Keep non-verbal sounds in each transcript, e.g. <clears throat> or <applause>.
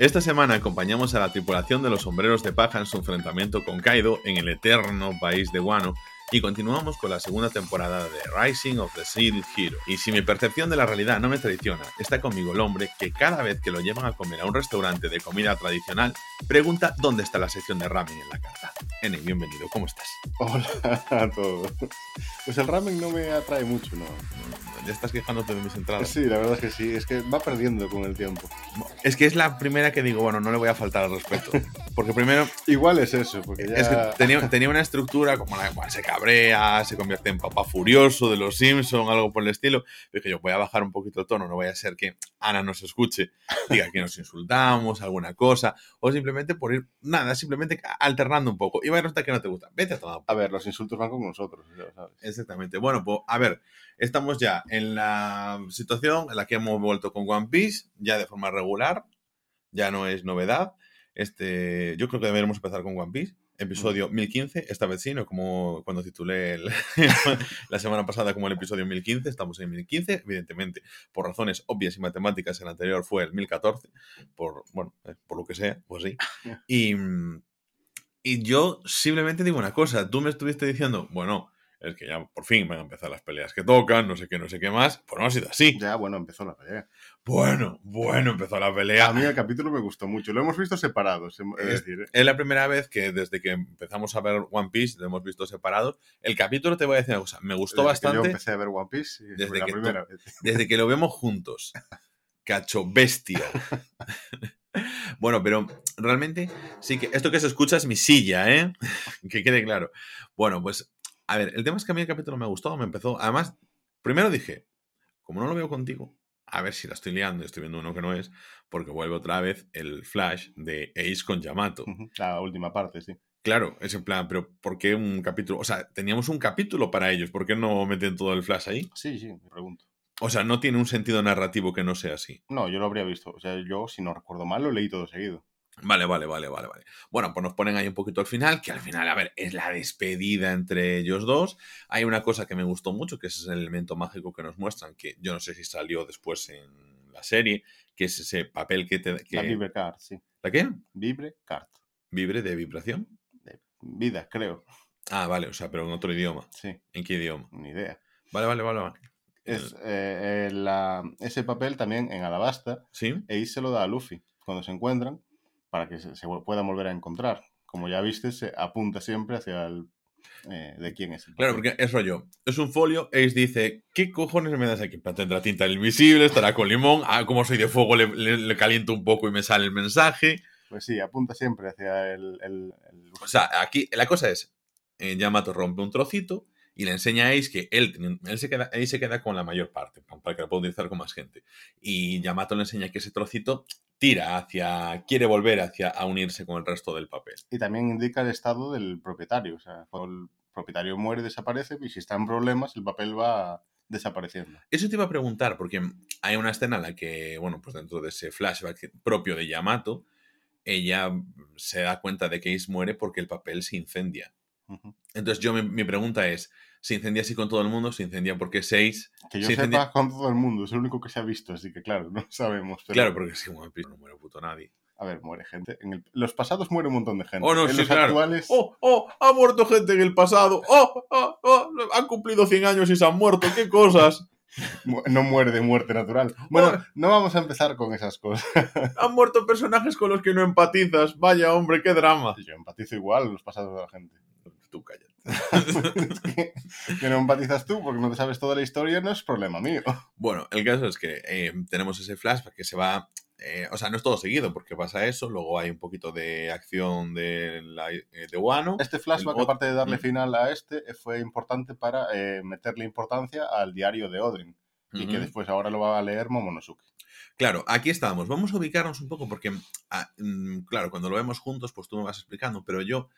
Esta semana acompañamos a la tripulación de los sombreros de paja en su enfrentamiento con Kaido en el eterno país de Wano y continuamos con la segunda temporada de Rising of the Seal Hero. Y si mi percepción de la realidad no me traiciona, está conmigo el hombre que cada vez que lo llevan a comer a un restaurante de comida tradicional, pregunta dónde está la sección de ramen en la carta. Ene, bienvenido, ¿cómo estás? Hola a todos. Pues el ramen no me atrae mucho, ¿no? Ya estás quejándote de mis entradas. Sí, la verdad es que sí, es que va perdiendo con el tiempo. Es que es la primera que digo, bueno, no le voy a faltar al respeto. <laughs> Porque primero... Igual es eso, porque ya... Es que tenía, tenía una estructura como la cual se cabrea, se convierte en papá furioso de los Simpson, algo por el estilo. Dije yo, voy a bajar un poquito el tono, no vaya a ser que Ana nos escuche, diga que nos insultamos, alguna cosa, o simplemente por ir, nada, simplemente alternando un poco. Y va a resultar que no te gusta. Vete a tomar. A ver, los insultos van con nosotros, ya lo sabes. Exactamente. Bueno, pues a ver, estamos ya en la situación en la que hemos vuelto con One Piece, ya de forma regular, ya no es novedad. Este, yo creo que deberíamos empezar con One Piece. Episodio 1015, esta vez sí, no como cuando titulé el- <laughs> la semana pasada como el episodio 1015, estamos en 1015, evidentemente, por razones obvias y matemáticas, el anterior fue el 1014, por, bueno, eh, por lo que sea, pues sí. <laughs> Y, mm, y yo simplemente digo una cosa, tú me estuviste diciendo, bueno, es que ya por fin van a empezar las peleas que tocan, no sé qué, no sé qué más, pues no ha sido así. Ya, bueno, empezó la pelea. Bueno, bueno, empezó la pelea. A mí el capítulo me gustó mucho. Lo hemos visto separados, es decir, ¿eh? Es la primera vez que desde que empezamos a ver One Piece lo hemos visto separados. El capítulo, te voy a decir una cosa, me gustó Desde que yo bastante empecé a ver One Piece y Desde la que primera vez. <laughs> desde que lo vemos juntos. Cacho, bestia. <laughs> bueno, pero realmente sí que esto que se escucha es mi silla, ¿eh? <laughs> que quede claro. Bueno, pues a ver, el tema es que a mí el capítulo me gustó, me empezó. Además, primero dije, como no lo veo contigo, a ver si la estoy liando y estoy viendo uno que no es, porque vuelve otra vez el flash de Ace con Yamato. La última parte, sí. Claro, es en plan, pero ¿por qué un capítulo? O sea, teníamos un capítulo para ellos, ¿por qué no meten todo el flash ahí? Sí, sí, me pregunto. O sea, no tiene un sentido narrativo que no sea así. No, yo lo habría visto. O sea, yo, si no recuerdo mal, lo leí todo seguido. Vale, vale, vale, vale, vale. Bueno, pues nos ponen ahí un poquito al final, que al final, a ver, es la despedida entre ellos dos. Hay una cosa que me gustó mucho, que es el elemento mágico que nos muestran, que yo no sé si salió después en la serie, que es ese papel que te... Que, La Vibre Card, sí. ¿La qué? Vibre Card. Vibre de vibración. De vida, creo. Ah, vale, o sea, pero en otro idioma. Sí, ¿En qué idioma? ni idea. Vale, vale, vale, vale. Es, eh, la- ese papel también en Alabasta, ¿Sí? Ace se lo da a Luffy cuando se encuentran para que se, se puedan volver a encontrar. Como ya viste, se apunta siempre hacia el eh, de quién es. el Claro, porque es rollo. Es un folio, Ace dice, ¿qué cojones me das aquí? Tendrá tinta invisible, estará con limón. Ah, como soy de fuego, le, le- le caliento un poco y me sale el mensaje. Pues sí, apunta siempre hacia el... el- el- O sea, aquí la cosa es, eh, Yamato rompe un trocito y le enseña a Ace que él, él se queda, Ace se queda con la mayor parte, pa- para que lo pueda utilizar con más gente. Y Yamato le enseña que ese trocito tira hacia, quiere volver hacia a unirse con el resto del papel. y también indica el estado del propietario. O sea, cuando el propietario muere, desaparece, y si está en problemas, el papel va desapareciendo. Eso te iba a preguntar, porque hay una escena en la que, bueno, pues dentro de ese flashback propio de Yamato, ella se da cuenta de que Ace muere porque el papel se incendia. Entonces yo, mi, mi pregunta es, ¿se incendia así con todo el mundo? ¿Se incendia porque Seis? Que yo Se sepa incendia- con todo el mundo, es el único que se ha visto, así que claro, <laughs> no sabemos. pero- Claro, porque si Piece no muere puto nadie. A ver, muere gente. En el- los pasados muere un montón de gente. Oh, no, en sí, los claro. actuales... ¡Oh, oh! Ha muerto gente en el pasado. ¡Oh, oh, oh! Han cumplido 100 años y se han muerto. ¡Qué cosas! <laughs> No muere de muerte natural. Bueno, Oh. no vamos a empezar con esas cosas. <laughs> Han muerto personajes con los que no empatizas. Vaya, hombre, qué drama. Yo empatizo igual los pasados de la gente. Tú cállate. Es <laughs> que, que no empatizas tú porque no te sabes toda la historia, no es problema mío. Bueno, el caso es que eh, tenemos ese flashback que se va. eh, o sea, no es todo seguido porque pasa eso. Luego hay un poquito de acción de, la, eh, de Wano. Este flashback, El aparte de darle Mm. final a este, fue importante para eh, meterle importancia al diario de Odin. Y que después ahora lo va a leer Momonosuke. Claro, aquí estamos. Vamos a ubicarnos un poco porque, ah, mm, claro, cuando lo vemos juntos, pues tú me vas explicando, pero yo,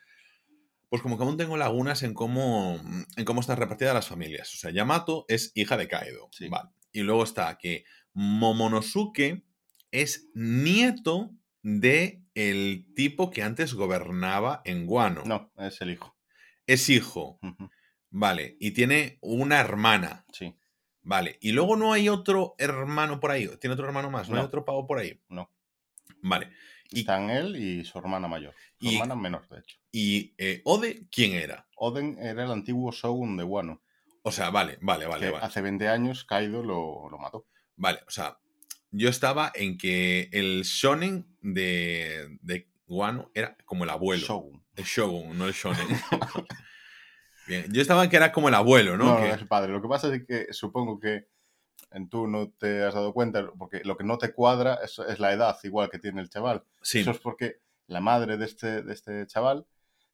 pues como que aún tengo lagunas en cómo, en cómo están repartidas las familias. O sea, Yamato es hija de Kaido. Sí. Vale. Y luego está que Momonosuke es nieto de el tipo que antes gobernaba en Guano. No, es el hijo. Es hijo. Vale. Y tiene una hermana. Sí, Vale. Y luego no hay otro hermano por ahí. ¿Tiene otro hermano más? ¿No, hay No. otro pavo por ahí? No. Vale. Y- Están él y su hermana mayor. Su Y- hermana menor, de hecho. ¿Y eh, Ode quién era? Oden era el antiguo Shogun de Wano. O sea, vale, vale, vale, que vale. hace 20 años Kaido lo, lo mató. Vale, o sea, yo estaba en que el shonen de, de Wano era como el abuelo. Shogun. El shogun, no el shonen. <laughs> Bien, yo estaba en que era como el abuelo, ¿no? No, Que- no, es el padre. Lo que pasa es que supongo que en tú no te has dado cuenta, porque lo que no te cuadra es, es la edad igual que tiene el chaval. sí, Eso es porque la madre de este, de este chaval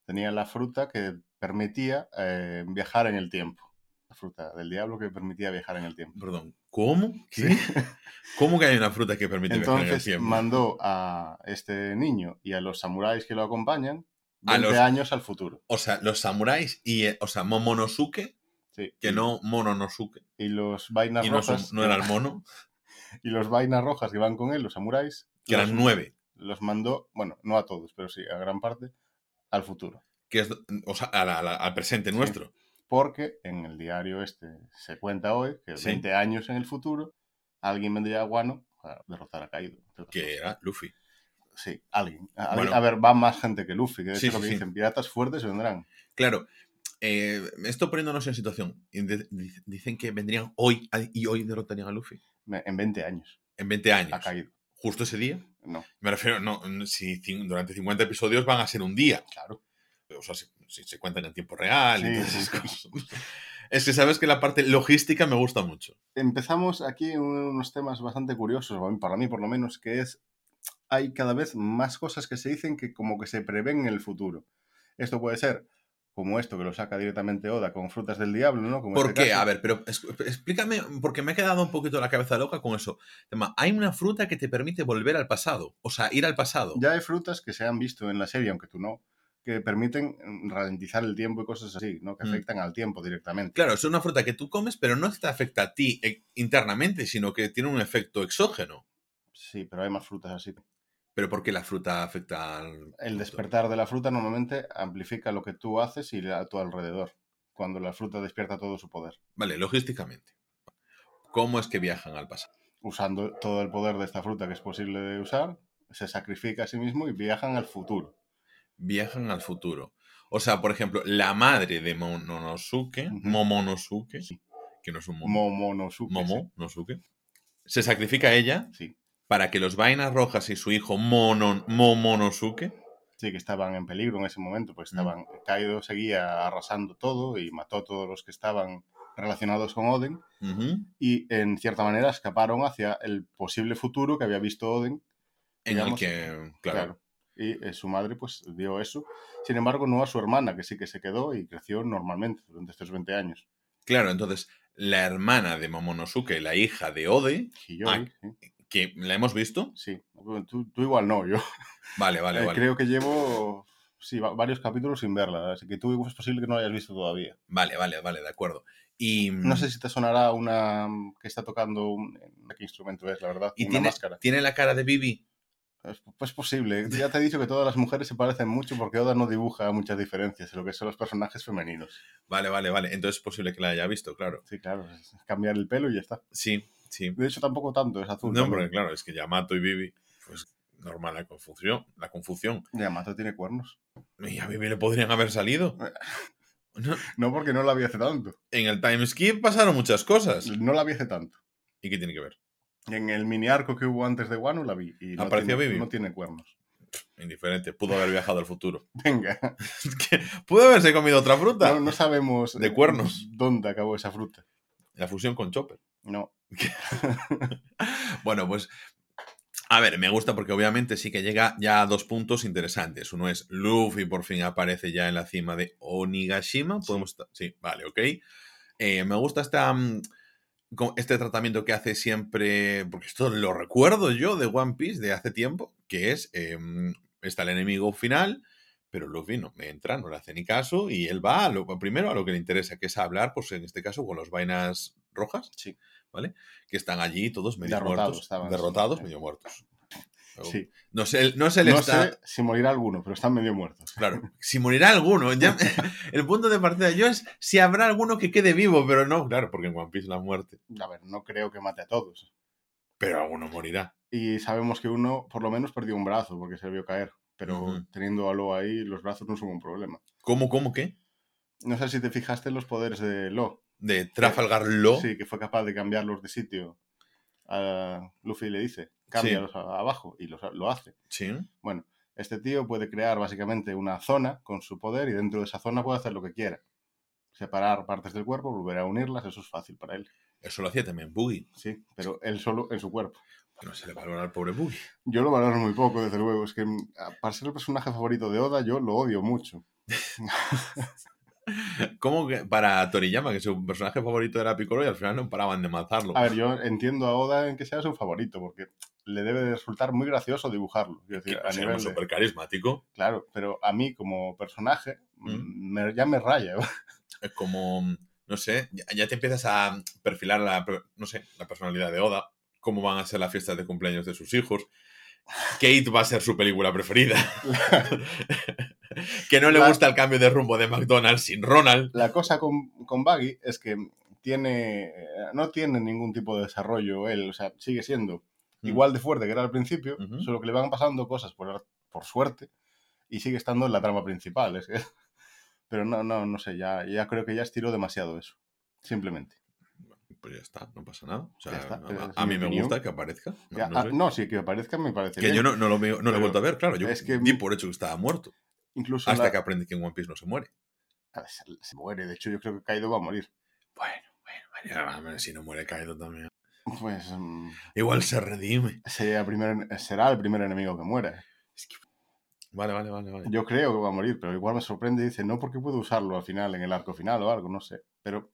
tenía la fruta que permitía eh, viajar en el tiempo. La fruta del diablo que permitía viajar en el tiempo. perdón. ¿Cómo? ¿Qué? <laughs> ¿Cómo que hay una fruta que permite viajar en el Entonces tiempo? mandó a este niño y a los samuráis que lo acompañan A 20 los- años al futuro. O sea, los samuráis y, eh, o sea, Momonosuke, Sí. que no Mononosuke, Y los vainas y no, rojas. no era el <laughs> mono, Y los vainas rojas que van con él, los samuráis. que los, eran nueve. los mandó, bueno, no a todos, pero sí a gran parte, al futuro. Que es, o sea, a la- a la- al presente nuestro. Porque en el diario este se cuenta hoy que Sí. 20 años en el futuro alguien vendría a Guano a derrotar a Kaido. Que era Luffy. Sí, alguien. A, Bueno. a ver, va más gente que Luffy, que de Sí, hecho lo que dicen, piratas fuertes vendrán. Claro, eh, esto poniéndonos en situación. y Dicen que vendrían hoy y hoy derrotarían a Luffy. En 20 años En 20 años. a Kaido. Justo ese día. No, Me refiero, no, si durante 50 episodios van a ser un día. claro. O sea, si, si se cuentan en tiempo real y Sí, todas sí, esas cosas. Es que sabes que la parte logística me gusta mucho. Empezamos aquí unos temas bastante curiosos, para mí por lo menos, que es, hay cada vez más cosas que se dicen que como que se prevén en el futuro. Esto puede ser como esto que lo saca directamente Oda con frutas del diablo, ¿no? Como ¿Por este qué? caso. A ver, pero explícame, porque me he quedado un poquito la cabeza loca con eso. Tema, hay una fruta que te permite volver al pasado, o sea, ir al pasado. Ya hay frutas que se han visto en la serie, aunque tú no, que permiten mm, ralentizar el tiempo y cosas así, ¿no? Que Mm. afectan al tiempo directamente. Claro, es una fruta que tú comes, pero no te afecta a ti eh, internamente, sino que tiene un efecto exógeno. Sí, pero hay más frutas así. Pero ¿por qué la fruta afecta al... El despertar de la fruta normalmente amplifica lo que tú haces y a tu alrededor, cuando la fruta despierta todo su poder. Vale, logísticamente. ¿Cómo es que viajan al pasado? usando todo el poder de esta fruta que es posible de usar, se sacrifica a sí mismo y viajan al futuro. Viajan al futuro. O sea, por ejemplo, la madre de Momonosuke. Momonosuke, Sí. que no es un momo, Momonosuke. Momonosuke, se sacrifica a ella Sí. Para que los vainas rojas y su hijo Monon, Momonosuke Sí, que estaban en peligro en ese momento, pues estaban. Kaido seguía arrasando todo y mató a todos los que estaban relacionados con Oden. Y en cierta manera escaparon hacia el posible futuro que había visto Oden. en Digamos, el que, claro, Y eh, su madre, pues, dio eso. Sin embargo, no a su hermana, que sí que se quedó y creció normalmente durante estos 20 años. claro, entonces la hermana de Momonosuke, la hija de Ode, Hiyori. Que la hemos visto, sí. Tú, tú igual no, yo. <laughs> vale, vale, Eh, vale, Creo que llevo sí, va- varios capítulos sin verla, así que tú es posible que no la hayas visto todavía. vale, vale, vale, de acuerdo. Y, No sé si te sonará una mm, que está tocando un, ¿qué instrumento es, la verdad? y una tiene, máscara. tiene la cara de Bibi. Es pues posible. Ya te he dicho que todas las mujeres se parecen mucho porque Oda no dibuja muchas diferencias en lo que son los personajes femeninos. Vale, vale, vale. Entonces es posible que la haya visto, claro. Sí, claro, cambiar el pelo y ya está. Sí, sí. De hecho, tampoco tanto, es azul. No, también. porque claro, es que Yamato y Bibi, pues normal la confusión. La confusión. Yamato tiene cuernos. Y a Bibi le podrían haber salido. <laughs> No, No porque no la vi hace tanto. En el time skip pasaron muchas cosas. No la vi hace tanto. ¿Y qué tiene que ver? En el mini arco que hubo antes de Wano la vi. Y no ¿Apareció tiene, Bibi? No tiene cuernos. Indiferente. Pudo haber viajado al futuro. <laughs> Venga. <laughs> Pudo haberse comido otra fruta. No, no sabemos De cuernos. dónde acabó esa fruta. La fusión con Chopper. No. <laughs> Bueno, pues. A ver, me gusta porque obviamente sí que llega ya a dos puntos interesantes. Uno es Luffy por fin aparece ya en la cima de Onigashima. Podemos Sí, vale, ok. Eh, me gusta esta, mm, este tratamiento que hace siempre, porque esto lo recuerdo yo de One Piece de hace tiempo, que es, eh, está el enemigo final, pero Luffy no me entra, no le hace ni caso y él va a lo, primero a lo que le interesa, que es hablar, pues en este caso con los vainas rojas, Sí. ¿Vale? Que están allí todos medio Derrotados muertos, estaban, derrotados, sí. medio muertos. Sí. No sé, no sé, el No está- sé si morirá alguno, pero están medio muertos. Claro, si morirá alguno. Ya, <laughs> el punto de partida yo es si habrá alguno que quede vivo, pero no, claro, porque en One Piece la muerte. A ver, no creo que mate a todos. Pero alguno morirá. Y sabemos que uno por lo menos perdió un brazo porque se vio caer. Pero teniendo a Lo ahí, los brazos no son un problema. ¿Cómo, cómo, qué? No sé si te fijaste en los poderes de Lo. De Trafalgar Law. Sí, que fue capaz de cambiarlos de sitio. A Luffy le dice, cámbialos a- abajo y los- lo hace. Sí. Bueno, este tío puede crear básicamente una zona con su poder y dentro de esa zona puede hacer lo que quiera. Separar partes del cuerpo, volver a unirlas, eso es fácil para él. Eso lo hacía también Boogie. Sí, pero él solo en su cuerpo. Bueno, se le valora al pobre Boogie. Yo lo valoro muy poco, desde luego. Es que mm, para ser el personaje favorito de Oda, yo lo odio mucho. <laughs> ¿Cómo que para Toriyama, que su personaje favorito era Piccolo y al final no paraban de matarlo? A ver, yo entiendo a Oda en que sea su favorito, porque le debe de resultar muy gracioso dibujarlo. Decir, a nivel de- súper carismático. Claro, pero a mí como personaje Mm. mm, me- ya me raya. Es <laughs> como, no sé, ya, ya te empiezas a perfilar la, no sé, la personalidad de Oda, cómo van a ser las fiestas de cumpleaños de sus hijos. Kate va a ser su película preferida. <laughs> que no le La- gusta el cambio de rumbo de McDonald's sin Ronald. La cosa con, con Baggy es que tiene no tiene ningún tipo de desarrollo él, o sea, sigue siendo Mm. igual de fuerte que era al principio, solo que le van pasando cosas por, por suerte y sigue estando en la trama principal. Es que... <laughs> Pero no, no, no sé, ya, ya creo que ya estiró demasiado eso. Simplemente. Pues ya está, no pasa nada. O sea, Ya está, a- mí me gusta que aparezca. No, Ya, no ah, sé. no, sí, que aparezca me parece que bien. yo no, no lo, veo- no lo he vuelto a ver, claro. Yo es que- di por hecho que estaba muerto. Incluso Hasta la- que aprendí que en One Piece no se muere. A ver, se, se muere, de hecho yo creo que Kaido va a morir. Bueno, bueno, bueno, si no muere Kaido también. Pues mm, Igual se redime. primer- será el primer enemigo que muera. Vale, vale, vale, vale. Yo creo que va a morir, pero igual me sorprende y dice, no porque puedo usarlo al final, en el arco final o algo, no sé. Pero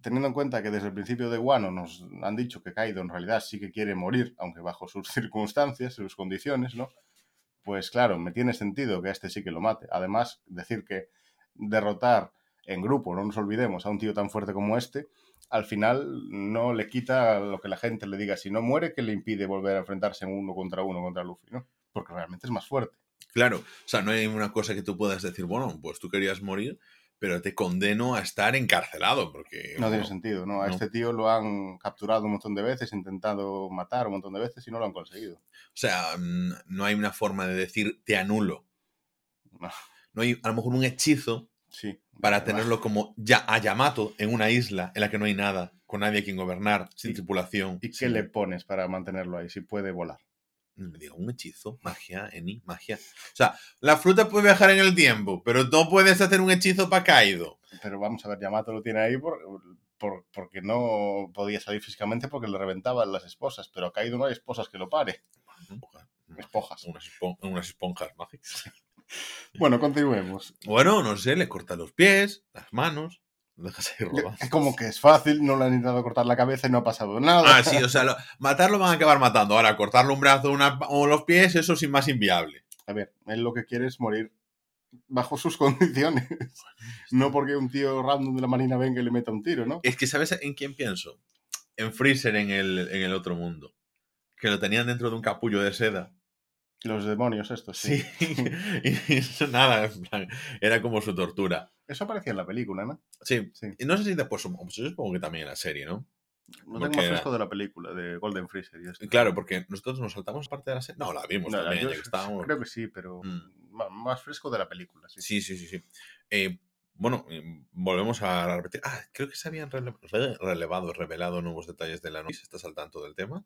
teniendo en cuenta que desde el principio de Wano nos han dicho que Kaido en realidad sí que quiere morir, aunque bajo sus <laughs> circunstancias, sus condiciones, ¿no? Pues claro, me tiene sentido que a este sí que lo mate. Además, decir que derrotar en grupo, no nos olvidemos, a un tío tan fuerte como este, al final no le quita lo que la gente le diga. Si no muere, que le impide volver a enfrentarse en uno contra uno contra Luffy, ¿no? Porque realmente es más fuerte. Claro, o sea, no hay una cosa que tú puedas decir, bueno, pues tú querías morir, pero te condeno a estar encarcelado, porque... No tiene sentido, ¿no? A no. este tío lo han capturado un montón de veces, intentado matar un montón de veces y no lo han conseguido. O sea, mm, no hay una forma de decir te anulo. No. No hay a lo mejor un hechizo Sí. para tenerlo como ya a Yamato en una isla en la que no hay nada, con nadie a quien gobernar, sin ¿Y- tripulación. ¿Y qué le pones para mantenerlo ahí? Si puede volar. Me diga, un hechizo, magia, Eni, magia. O sea, la fruta puede viajar en el tiempo, pero no puedes hacer un hechizo para Kaido. Pero vamos a ver, Yamato lo tiene ahí por, por- porque no podía salir físicamente porque le reventaban las esposas. Pero a Kaido no hay esposas que lo pare. Esponjas. Unas, espon- unas esponjas mágicas. <laughs> Bueno, continuemos. Bueno, no sé, le corta los pies, las manos, dejas ahí. Es como que es fácil, no le han intentado cortar la cabeza y no ha pasado nada. Ah, sí, o sea, lo- matarlo van a acabar matando. Ahora, cortarle un brazo una- o los pies, eso es más inviable. A ver, él lo que quiere es morir bajo sus <laughs> condiciones. No porque un tío random de la marina venga y le meta un tiro, ¿no? Es que, ¿sabes en quién pienso? En Freezer en el, en el otro mundo. Que lo tenían dentro de un capullo de seda. Los demonios estos, sí. Sí. <laughs> y eso nada, en plan, era como su tortura. Eso aparecía en la película, ¿no? Sí. Sí. Y no sé si después, yo supongo que también en la serie, ¿no? No Porque tengo fresco de la película, de Golden Freezer y esto. Claro, porque nosotros nos saltamos parte de la serie. No, la vimos No, también, yo ya que estábamos. Creo que sí, pero Mm. más fresco de la película, sí. Sí, sí, sí, sí. Eh, bueno, eh, volvemos a repetir. Ah, creo que se habían rele- re- relevado, revelado nuevos detalles de la noche. ¿Estás al tanto del tema?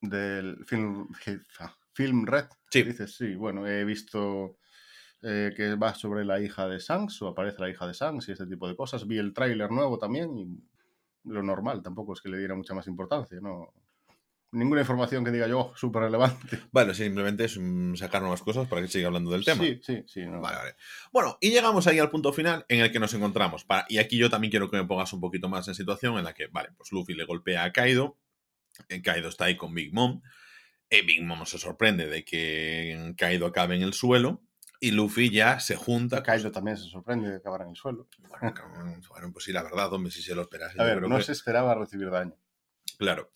Del film, ah, film Red. Sí. Dices, sí, bueno, he visto eh, que va sobre la hija de Sans, o aparece la hija de Sans y este tipo de cosas. Vi el tráiler nuevo también y lo normal, tampoco es que le diera mucha más importancia, ¿no? Ninguna información que diga yo, "Oh, súper relevante. <laughs> Vale, simplemente es sacar nuevas cosas para que siga hablando del tema. Sí, sí, sí. no. Vale, vale. Bueno, y llegamos ahí al punto final en el que nos encontramos. Para- y aquí yo también quiero que me pongas un poquito más en situación en la que, vale, pues Luffy le golpea a Kaido. eh, Kaido está ahí con Big Mom. eh, Big Mom se sorprende de que Kaido acabe en el suelo. Y Luffy ya se junta. Kaido también se sorprende de acabar en el suelo. <laughs> Bueno, pues sí, la verdad, hombre, si se lo esperas. A ver, no que- se esperaba recibir daño. Claro.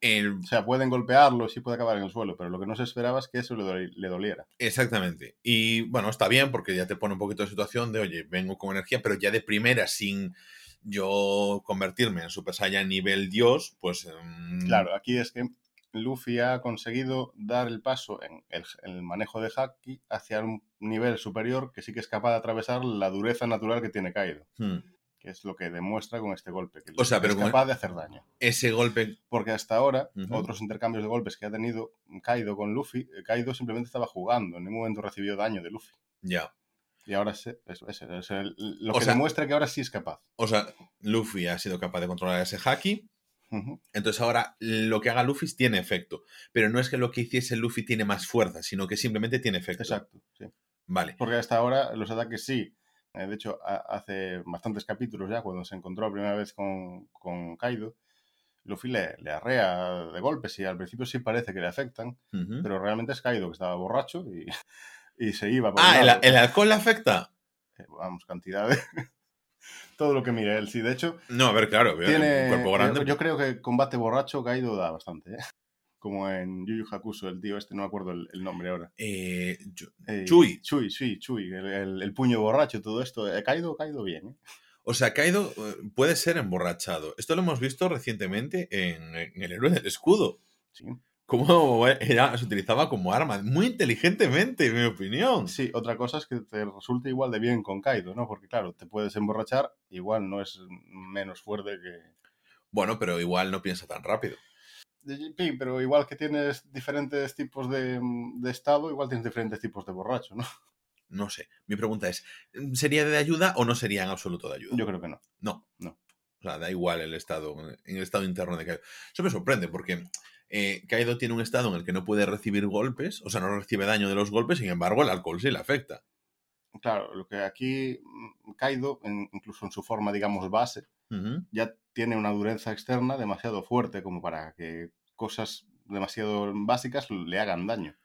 El- O sea, pueden golpearlo, sí puede acabar en el suelo, pero lo que no se esperaba es que eso le, doli- le doliera. Exactamente. Y bueno, está bien porque ya te pone un poquito de situación de, oye, vengo con energía, pero ya de primera, sin yo convertirme en Super Saiyan nivel Dios, pues... mm, Claro, aquí es que Luffy ha conseguido dar el paso en el, en el manejo de Haki hacia un nivel superior que sí que es capaz de atravesar la dureza natural que tiene Kaido, Hmm. que es lo que demuestra con este golpe, que O sea, es pero con- capaz de hacer daño. Ese golpe. Porque hasta ahora, otros intercambios de golpes que ha tenido Kaido con Luffy, eh, Kaido simplemente estaba jugando, en ningún momento recibió daño de Luffy. Ya. Y ahora es, es- es lo O que sea- demuestra que ahora sí es capaz. O sea, Luffy ha sido capaz de controlar ese haki. Entonces ahora lo que haga Luffy tiene efecto. Pero no es que lo que hiciese Luffy tiene más fuerza, sino que simplemente tiene efecto. Exacto, sí. Vale. Porque hasta ahora los ataques sí. Eh, de hecho, ha- hace bastantes capítulos ya, cuando se encontró la primera vez con, con Kaido, Luffy le, le arrea de golpes y al principio sí parece que le afectan, pero realmente es Kaido que estaba borracho y, <laughs> y se iba por Ah, ¿el, alcohol le afecta? Eh, Vamos, cantidad de... Todo lo que mire él, sí. De hecho, No, a ver, claro. tiene... Un cuerpo grande. Yo, yo creo que combate borracho Kaido da bastante, ¿eh? <laughs> Como en Yu Yu Hakusho, el tío este, no me acuerdo el, el nombre ahora. Eh, yo- Eh, Chui. Chui, sí, Chui. El, el- el puño borracho, todo esto. Eh, Kaido, Kaido bien, ¿eh? O sea, Kaido eh, puede ser emborrachado. Esto lo hemos visto recientemente en, en El héroe del escudo. Sí. Cómo era- se utilizaba como arma. Muy inteligentemente, en mi opinión. Sí, otra cosa es que te resulte igual de bien con Kaido, ¿no? Porque claro, te puedes emborrachar, igual no es menos fuerte que... Bueno, pero igual no piensa tan rápido. Sí, pero igual que tienes diferentes tipos de, de estado, igual tienes diferentes tipos de borracho, ¿no? No sé. Mi pregunta es, ¿sería de ayuda o no sería en absoluto de ayuda? Yo creo que no. No. No. O sea, da igual el estado, en el estado interno de Kaido. Eso me sorprende porque eh, Kaido tiene un estado en el que no puede recibir golpes, o sea, no recibe daño de los golpes, sin embargo, el alcohol sí le afecta. Claro, lo que aquí mm, Kaido, en- incluso en su forma, digamos, base, ya tiene una dureza externa demasiado fuerte como para que cosas demasiado básicas le hagan daño.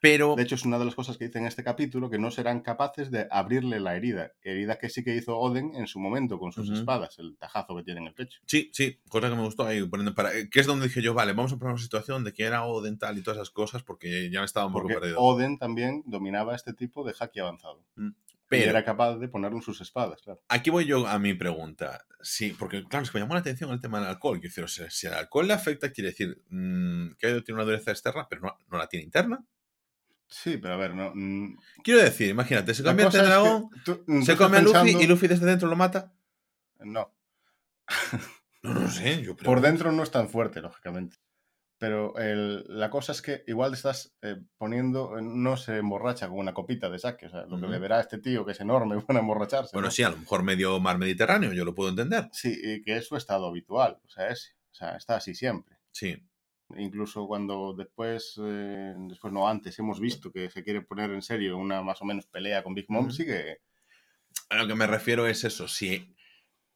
Pero, De hecho, es una de las cosas que dice en este capítulo, que no serán capaces de abrirle la herida. Herida que sí que hizo Oden en su momento con sus espadas, el tajazo que tiene en el pecho. sí, sí, cosa que me gustó ahí poniendo para. eh, Que es donde dije yo, vale, vamos a poner una situación de que era o dental y todas esas cosas, porque ya estaba un poco Porque perdido. Oden también dominaba este tipo de haki avanzado. y Pero era capaz de ponerlo en sus espadas, claro. aquí voy yo a mi pregunta. Sí, porque claro, es que me llamó la atención el tema del alcohol. Quiero decir, o sea, si el alcohol le afecta, quiere decir mm, que tiene una dureza externa, pero no, no la tiene interna. Sí, pero a ver, no. mm, Quiero decir, imagínate, se convierte en es que dragón, tú- mm, tú se come a Luffy pensando- y Luffy desde dentro lo mata. No, <laughs> No, no sé, yo creo. por dentro no es tan fuerte, lógicamente. Pero el- la cosa es que igual estás eh, poniendo, eh, no se emborracha con una copita de saque. O sea, lo que Ujú. beberá este tío, que es enorme, <laughs> para emborracharse. Bueno, ¿no? sí, a lo mejor medio mar Mediterráneo, yo lo puedo entender. Sí, y que es su estado habitual. O sea, es, o sea está así siempre. Sí. Incluso cuando después, eh, después no antes, hemos visto que se quiere poner en serio una más o menos pelea con Big Mom, Ujú. sigue. A lo que me refiero es eso, si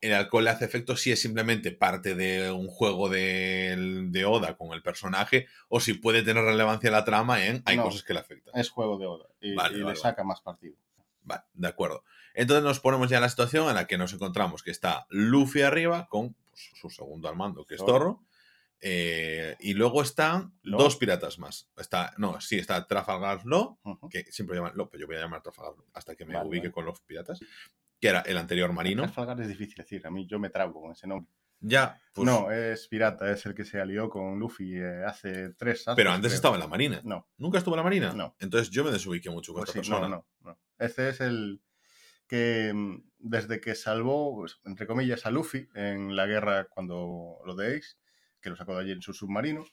el alcohol le hace efecto, si es simplemente parte de un juego de, de Oda con el personaje, o si puede tener relevancia la trama en hay No. cosas que le afectan. Es juego de Oda y, Vale, y vale, le saca más partido. Vale, de acuerdo. Entonces nos ponemos ya en la situación en la que nos encontramos que está Luffy arriba con pues, su segundo al mando, que es Zorro. Zorro. Eh, y luego están Lo. dos piratas más. Está, no, sí, está Trafalgar Law, Ujú. que siempre llaman Law, pero yo voy a llamar Trafalgar Law hasta que me Vale, ubique vale. con los piratas, que era el anterior marino. Trafalgar es difícil decir, a mí yo me trabo con ese nombre. Ya, pues, no, es pirata, es el que se alió con Luffy eh, hace tres años. pero antes estaba en la marina. No, ¿Nunca estuvo en la marina? No. Entonces yo me desubiqué mucho con pues esta sí, no, persona. no, no. Este es el que mm, desde que salvó, pues, entre comillas, a Luffy en la guerra cuando lo de Ace, que lo sacó de allí en su submarino,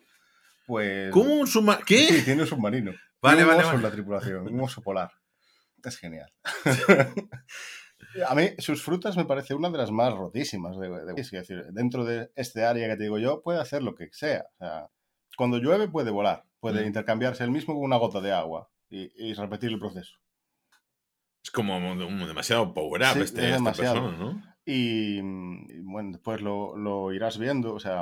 pues... ¿Cómo un submarino? ¿Qué? Sí, tiene un submarino. <laughs> Vale, un vale, oso vale. en la tripulación, un oso polar. Es genial. <laughs> A mí sus frutas me parece una de las más rotísimas. De, de- es decir, dentro de este área que te digo yo, puede hacer lo que sea. O sea, cuando llueve puede volar, puede Mm. intercambiarse el mismo con una gota de agua y, y repetir el proceso. Es como un- demasiado power up Sí, este, es esta demasiado. persona, ¿no? Y, mm, y, bueno, después lo, lo irás viendo. O sea,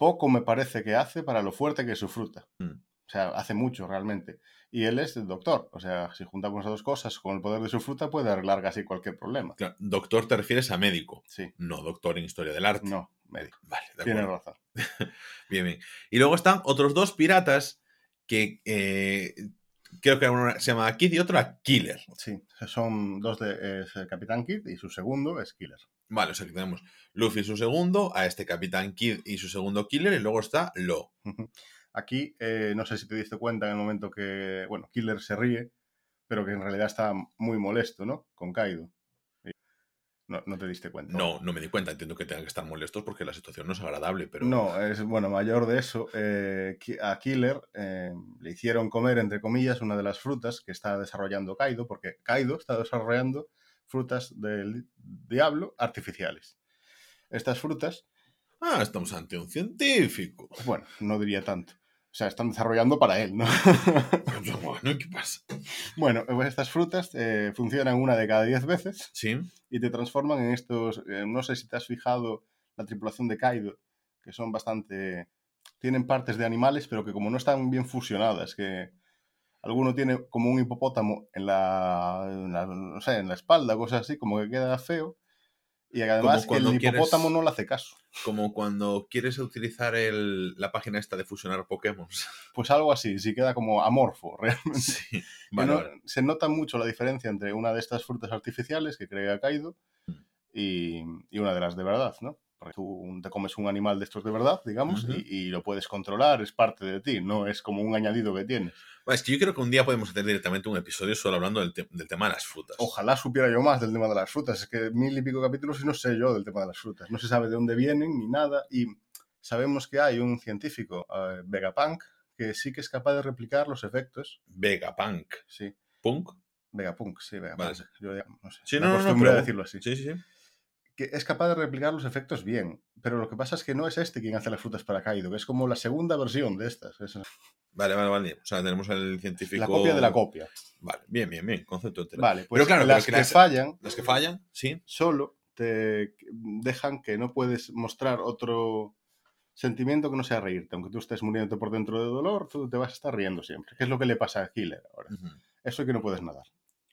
poco me parece que hace para lo fuerte que es su fruta. Mm. O sea, hace mucho realmente. Y él es el doctor. O sea, si juntamos las dos cosas con el poder de su fruta, puede arreglar casi cualquier problema. Claro, doctor te refieres a médico, Sí, no doctor en historia del arte. no, médico. Vale, de Tienes razón. <laughs> Bien, bien. Y luego están otros dos piratas que, eh, creo que uno se llama Kid y otro era Killer. Sí, son dos de es el Capitán Kid y su segundo es Killer. Vale, o sea que tenemos Luffy su segundo, a este Capitán Kid y su segundo Killer, y luego está Lo. Aquí, eh, no sé si te diste cuenta en el momento que, bueno, Killer se ríe, pero que en realidad está muy molesto, ¿no? Con Kaido. Y No, no te diste cuenta. No, no me di cuenta, entiendo que tengan que estar molestos porque la situación no es agradable, pero... No, es bueno, mayor de eso. eh, a Killer eh, le hicieron comer, entre comillas, una de las frutas que está desarrollando Kaido, porque Kaido está desarrollando frutas del diablo artificiales. Estas frutas, Ah, estamos ante un científico. bueno, no diría tanto. O sea, están desarrollando para él, ¿no? <laughs> bueno, ¿qué pasa? bueno, pues estas frutas eh, funcionan una de cada diez veces Sí, y te transforman en estos. eh, no sé si te has fijado la tripulación de Kaido, que son bastante. Tienen partes de animales, pero que como no están bien fusionadas, que alguno tiene como un hipopótamo en la, en la- no sé, en la espalda, cosas así, como que queda feo. Y además que el quieres- hipopótamo no le hace caso. como cuando quieres utilizar el- la página esta de fusionar Pokémon. <laughs> Pues algo así, sí queda como amorfo, <laughs> realmente. Sí, Que vale, no- vale. Se nota mucho la diferencia entre una de estas frutas artificiales que crea Kaido Mm. y, y una de las de verdad, ¿no? Porque tú te comes un animal de estos de verdad, digamos, Ujú. y, y lo puedes controlar, es parte de ti, no es como un añadido que tienes. Bueno, Es que yo creo que un día podemos hacer directamente un episodio solo hablando del, te- del tema de las frutas. Ojalá supiera yo más del tema de las frutas, es que mil y pico capítulos y no sé yo del tema de las frutas. No se sabe de dónde vienen ni nada y sabemos que hay un científico, eh, Vegapunk, que sí que es capaz de replicar los efectos. Vegapunk. Sí, Punk. Vegapunk, sí, Vegapunk. Vale. Yo ya, no sé. Sí, no, no, no, pero- decirlo así. Sí, sí, sí. Que es capaz de replicar los efectos bien. Pero lo que pasa es que no es este quien hace las frutas para Kaido, que es como la segunda versión de estas. Es Vale, vale, vale. O sea, tenemos el científico. la copia de la copia. Vale, bien, bien, bien. Concepto entero. Vale, pues Pero claro, las que que, las- fallan Las que fallan, sí. solo te dejan que no puedes mostrar otro sentimiento que no sea reírte. Aunque tú estés muriéndote por dentro de dolor, tú te vas a estar riendo siempre. Que es lo que le pasa a Killer ahora. Ujú. Eso es que no puedes nadar.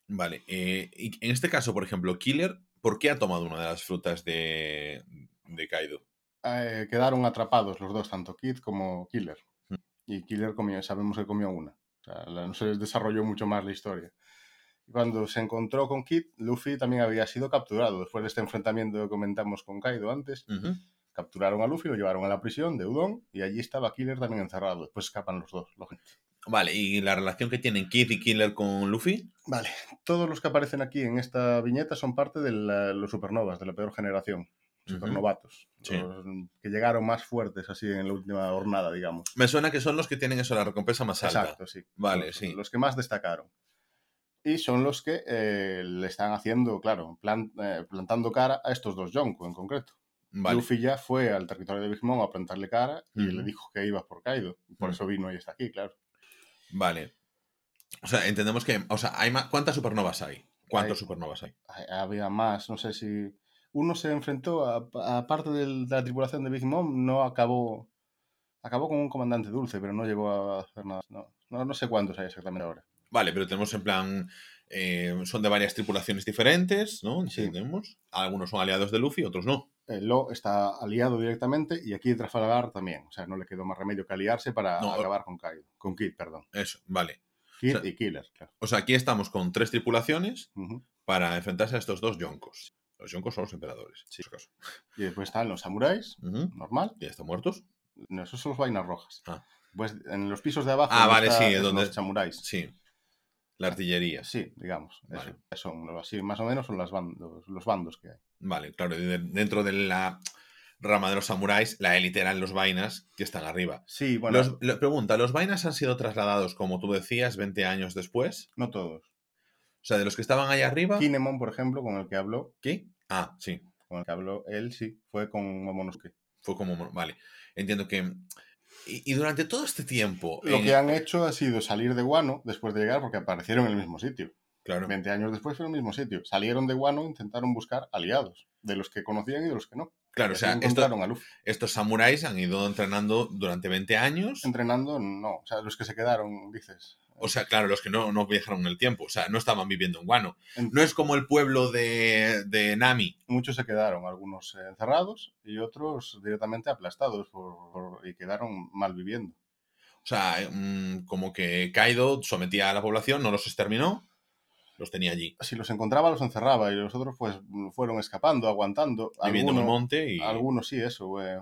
Vale. eh, y en este caso, por ejemplo, Killer, ¿por qué ha tomado una de las frutas de, de Kaido? Eh, quedaron atrapados los dos, tanto Kid como Killer. Mm. Y Killer comió, sabemos que comió una. O sea, la- no se desarrolló mucho más la historia. Y Cuando se encontró con Kid, Luffy también había sido capturado. Después de este enfrentamiento que comentamos con Kaido antes, capturaron a Luffy, lo llevaron a la prisión de Udon y allí estaba Killer también encerrado. Después escapan los dos. lógico. Vale, ¿y la relación que tienen Kid y Killer con Luffy? Vale, todos los que aparecen aquí en esta viñeta son parte de la- los supernovas, de la peor generación. Supernovatos. Sí. Los que llegaron más fuertes así en la última jornada, digamos. Me suena que son los que tienen eso, la recompensa más alta. Exacto, sí. Vale, los, sí. Los que más destacaron. Y son los que eh, le están haciendo, claro, eh, plantando cara a estos dos Yonko en concreto. Vale. Luffy ya fue al territorio de Big Mom a plantarle cara y le dijo que iba por Kaido. Por eso vino y está aquí, claro. Vale. O sea, entendemos que. O sea, hay más, ¿cuántas supernovas hay? ¿Cuántos Hay- supernovas hay? Hay- Había más, no sé si... Uno se enfrentó a, a parte del- de la tripulación de Big Mom, no acabó... Acabó con un comandante dulce, pero no llegó a hacer nada. No, no, no sé cuántos hay exactamente ahora. Vale, pero tenemos en plan. Eh, son de varias tripulaciones diferentes, ¿no? Sí. Algunos son aliados de Luffy, otros no. Eh, Lo está aliado directamente y aquí Trafalgar también. O sea, no le quedó más remedio que aliarse para No, acabar con Kaido. Con Kid, perdón. Eso, vale. Kid O sea- y Killer, claro. O sea, aquí estamos con tres tripulaciones para enfrentarse a estos dos yonkos. Los yonkos son los emperadores. Sí. acaso. Y después están los samuráis, normal. Ya están muertos. No, esos son los vainas rojas. Ah. Pues en los pisos de abajo. Ah, vale, sí, donde- Los samuráis. Sí. La artillería. Sí, digamos. Vale. Eso. Son así, más o menos son las bandos, los bandos que hay. Vale, claro. Dentro de la rama de los samuráis, la élite eran los vainas que están arriba. Sí, bueno, Los, pregunta, ¿los vainas han sido trasladados, como tú decías, 20 años después? no todos. O sea, de los que estaban allá arriba. Kinemon, por ejemplo, con el que habló, ¿Qué? Ah, sí. con el que habló él, sí, fue con Momonosuke. Fue como. Vale. Entiendo que. Y, y durante todo este tiempo. Lo en- que han hecho ha sido salir de Wano después de llegar porque aparecieron en el mismo sitio. Claro. 20 años después fueron en el mismo sitio. Salieron de Wano e intentaron buscar aliados, de los que conocían y de los que no. Claro, o sea, esto- estos samuráis han ido entrenando durante 20 años. Entrenando, no. O sea, los que se quedaron, dices. O sea, claro, los que no, no viajaron en el tiempo. O sea, no estaban viviendo en. En- No es como el pueblo de, de Nami. Muchos se quedaron, algunos eh, encerrados y otros directamente aplastados por, por- y quedaron mal viviendo. O sea, mm, como que Kaido sometía a la población, no los exterminó, los tenía allí. Si los encontraba, los encerraba y los otros pues fueron escapando, aguantando. Viviendo en el monte y... algunos sí, eso. eh,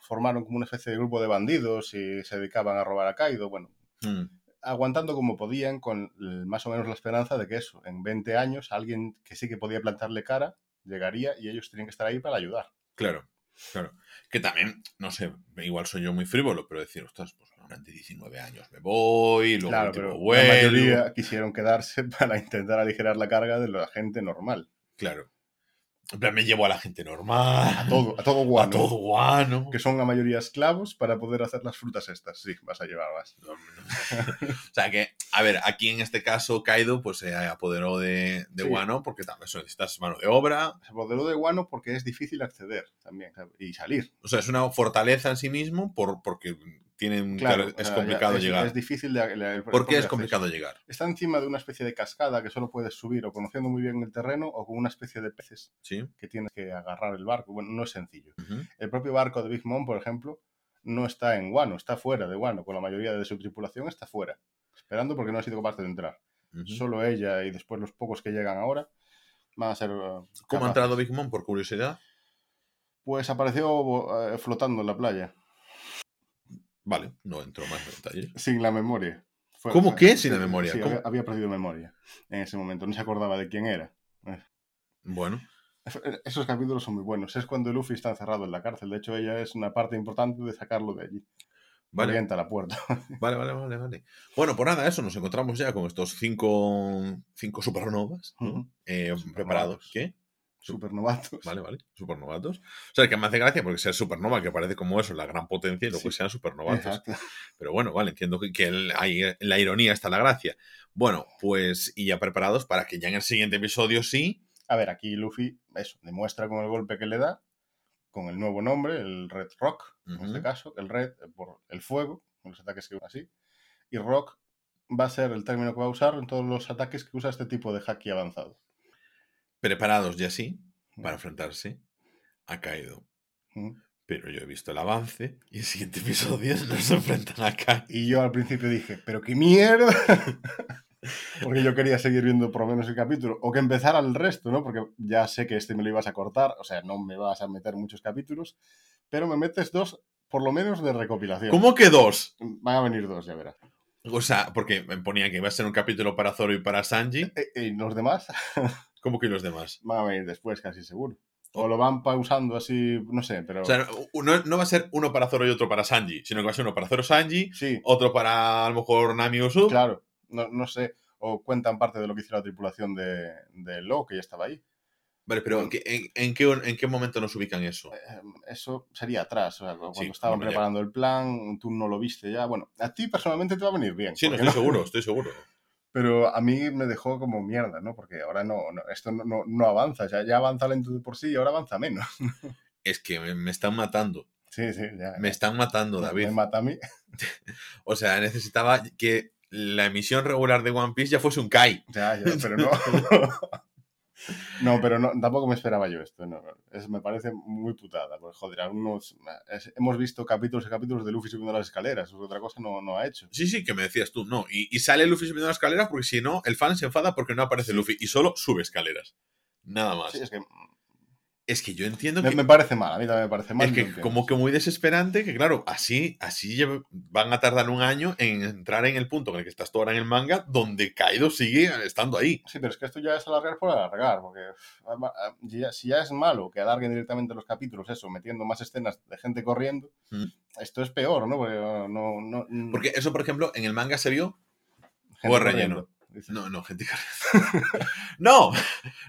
formaron como una especie de grupo de bandidos y se dedicaban a robar a Kaido. Bueno, Mm, aguantando como podían con más o menos la esperanza de que eso, en 20 años, alguien que sí que podía plantarle cara llegaría y ellos tenían que estar ahí para ayudar. claro, claro. Que también, no sé, igual soy yo muy frívolo, pero decir, ostras, pues durante 19 años me voy, luego claro, pero vuelvo. la mayoría quisieron quedarse <laughs> para intentar aligerar la carga de la gente normal. Claro. En plan, me llevo a la gente normal. A todo, a todo A guano. todo guano. Que son la mayoría esclavos para poder hacer las frutas estas. Sí, vas a llevar más. No, no. <laughs> o sea que, a ver, aquí en este caso Kaido pues se apoderó de, de Sí. Wano porque también necesitas mano de obra. Se apoderó de guano porque es difícil acceder también y salir. O sea, es una fortaleza en sí mismo por, porque tienen, Claro, es complicado ya es, llegar. Es difícil de, ¿Por qué es acceso. complicado llegar? Está encima de una especie de cascada que solo puedes subir o conociendo muy bien el terreno o con una especie de peces Sí. que tienes que agarrar el barco. Bueno, no es sencillo. El propio barco de Big Mom, por ejemplo, no está en Guano, está fuera de Guano, con la mayoría de su tripulación está fuera, esperando porque no ha sido capaz de entrar. Solo ella y después los pocos que llegan ahora van a ser... uh, ¿Cómo ha entrado Big Mom? Por curiosidad. Pues apareció eh, flotando en la playa, Vale, no entro más en detalles. sin la memoria. Fue- ¿Cómo que sin la memoria? había, había perdido memoria en ese momento, no se acordaba de quién era. Bueno, Esos capítulos son muy buenos. Es cuando Luffy está encerrado en la cárcel. De hecho, ella es una parte importante de sacarlo de allí. vale. Orienta la puerta. <laughs> Vale, vale, vale, vale. Bueno, pues nada, eso, nos encontramos ya con estos cinco, cinco supernovas. Eh, preparados. ¿Qué? Super novatos. Vale, vale, supernovatos. O sea, que me hace gracia porque ser supernova, que parece como eso, la gran potencia, y luego Sí. que sean supernovatos. Exacto. Pero bueno, vale, entiendo que, que el- ahí en la ironía está la gracia. Bueno, pues y ya preparados para que ya en el siguiente episodio sí. A ver, aquí Luffy, eso, demuestra con el golpe que le da, con el nuevo nombre, el Red Rock, en este caso, el Red eh, por el fuego, con los ataques que usa así, y Rock va a ser el término que va a usar en todos los ataques que usa este tipo de haki avanzado. Preparados ya sí para enfrentarse a Kaido. Ujú. Pero yo he visto el avance y el siguiente episodio no se enfrentan a Kaido. Y yo al principio dije, pero qué mierda. <laughs> Porque yo quería seguir viendo por lo menos el capítulo. O que empezara el resto, ¿no? Porque ya sé que este me lo ibas a cortar. O sea, no me vas a meter muchos capítulos. Pero me metes dos, por lo menos, de recopilación. ¿Cómo que dos? Van a venir dos, ya verás. O sea, porque me ponía que iba a ser un capítulo para Zoro y para Sanji. E- Y los demás <laughs> ¿Cómo que los demás? van a venir después, casi seguro. O lo van pausando así, no sé, pero... O sea, no, no va a ser uno para Zoro y otro para Sanji, sino que va a ser uno para Zoro Sanji, sí, otro para a lo mejor Nami Usopp. claro. No, no sé. O cuentan parte de lo que hizo la tripulación de, de Lo, que ya estaba ahí. Vale, pero ¿en, qué- en- en qué, ¿en qué momento nos ubican eso? Eh, Eso sería atrás, o sea, cuando Sí, estaban ya. preparando el plan, tú no lo viste ya. Bueno, a ti personalmente te va a venir bien. Sí, no <laughs> estoy seguro, estoy seguro. Pero a mí me dejó como mierda, ¿no? Porque ahora no, no esto no, no, no avanza, ya, ya avanza lento de por sí y ahora avanza menos. <laughs> Es que me, me están matando. Sí, sí, ya. Me están matando, David. Me mata a mí. <laughs> O sea, necesitaba que la emisión regular de One Piece ya fuese un Kai. Ya, ya, pero no. <laughs> No, pero no, tampoco me esperaba yo esto. No. Es, me parece muy putada. Porque, joder, algunos, es- hemos visto capítulos y capítulos de Luffy subiendo las escaleras. Otra cosa no, no ha hecho. Sí, sí, que me decías tú, no. Y, y sale Luffy subiendo las escaleras porque si no, el fan se enfada porque no aparece Luffy y solo sube escaleras. Nada más. Sí, es que Es que yo entiendo me, que, me parece mal. A mí también me parece mal. es que como que muy desesperante, que claro, así, así van a tardar un año en entrar en el punto en el que estás tú ahora en el manga, donde Kaido sigue estando ahí. Sí, pero es que esto ya es alargar por alargar, porque ah, ah, si ya es malo que alarguen directamente los capítulos, eso, metiendo más escenas de gente corriendo, Mm. esto es peor, ¿no? Porque no... no, no- Porque eso, por ejemplo, en el manga se vio. o relleno. corriendo, No, no, gente <laughs> no,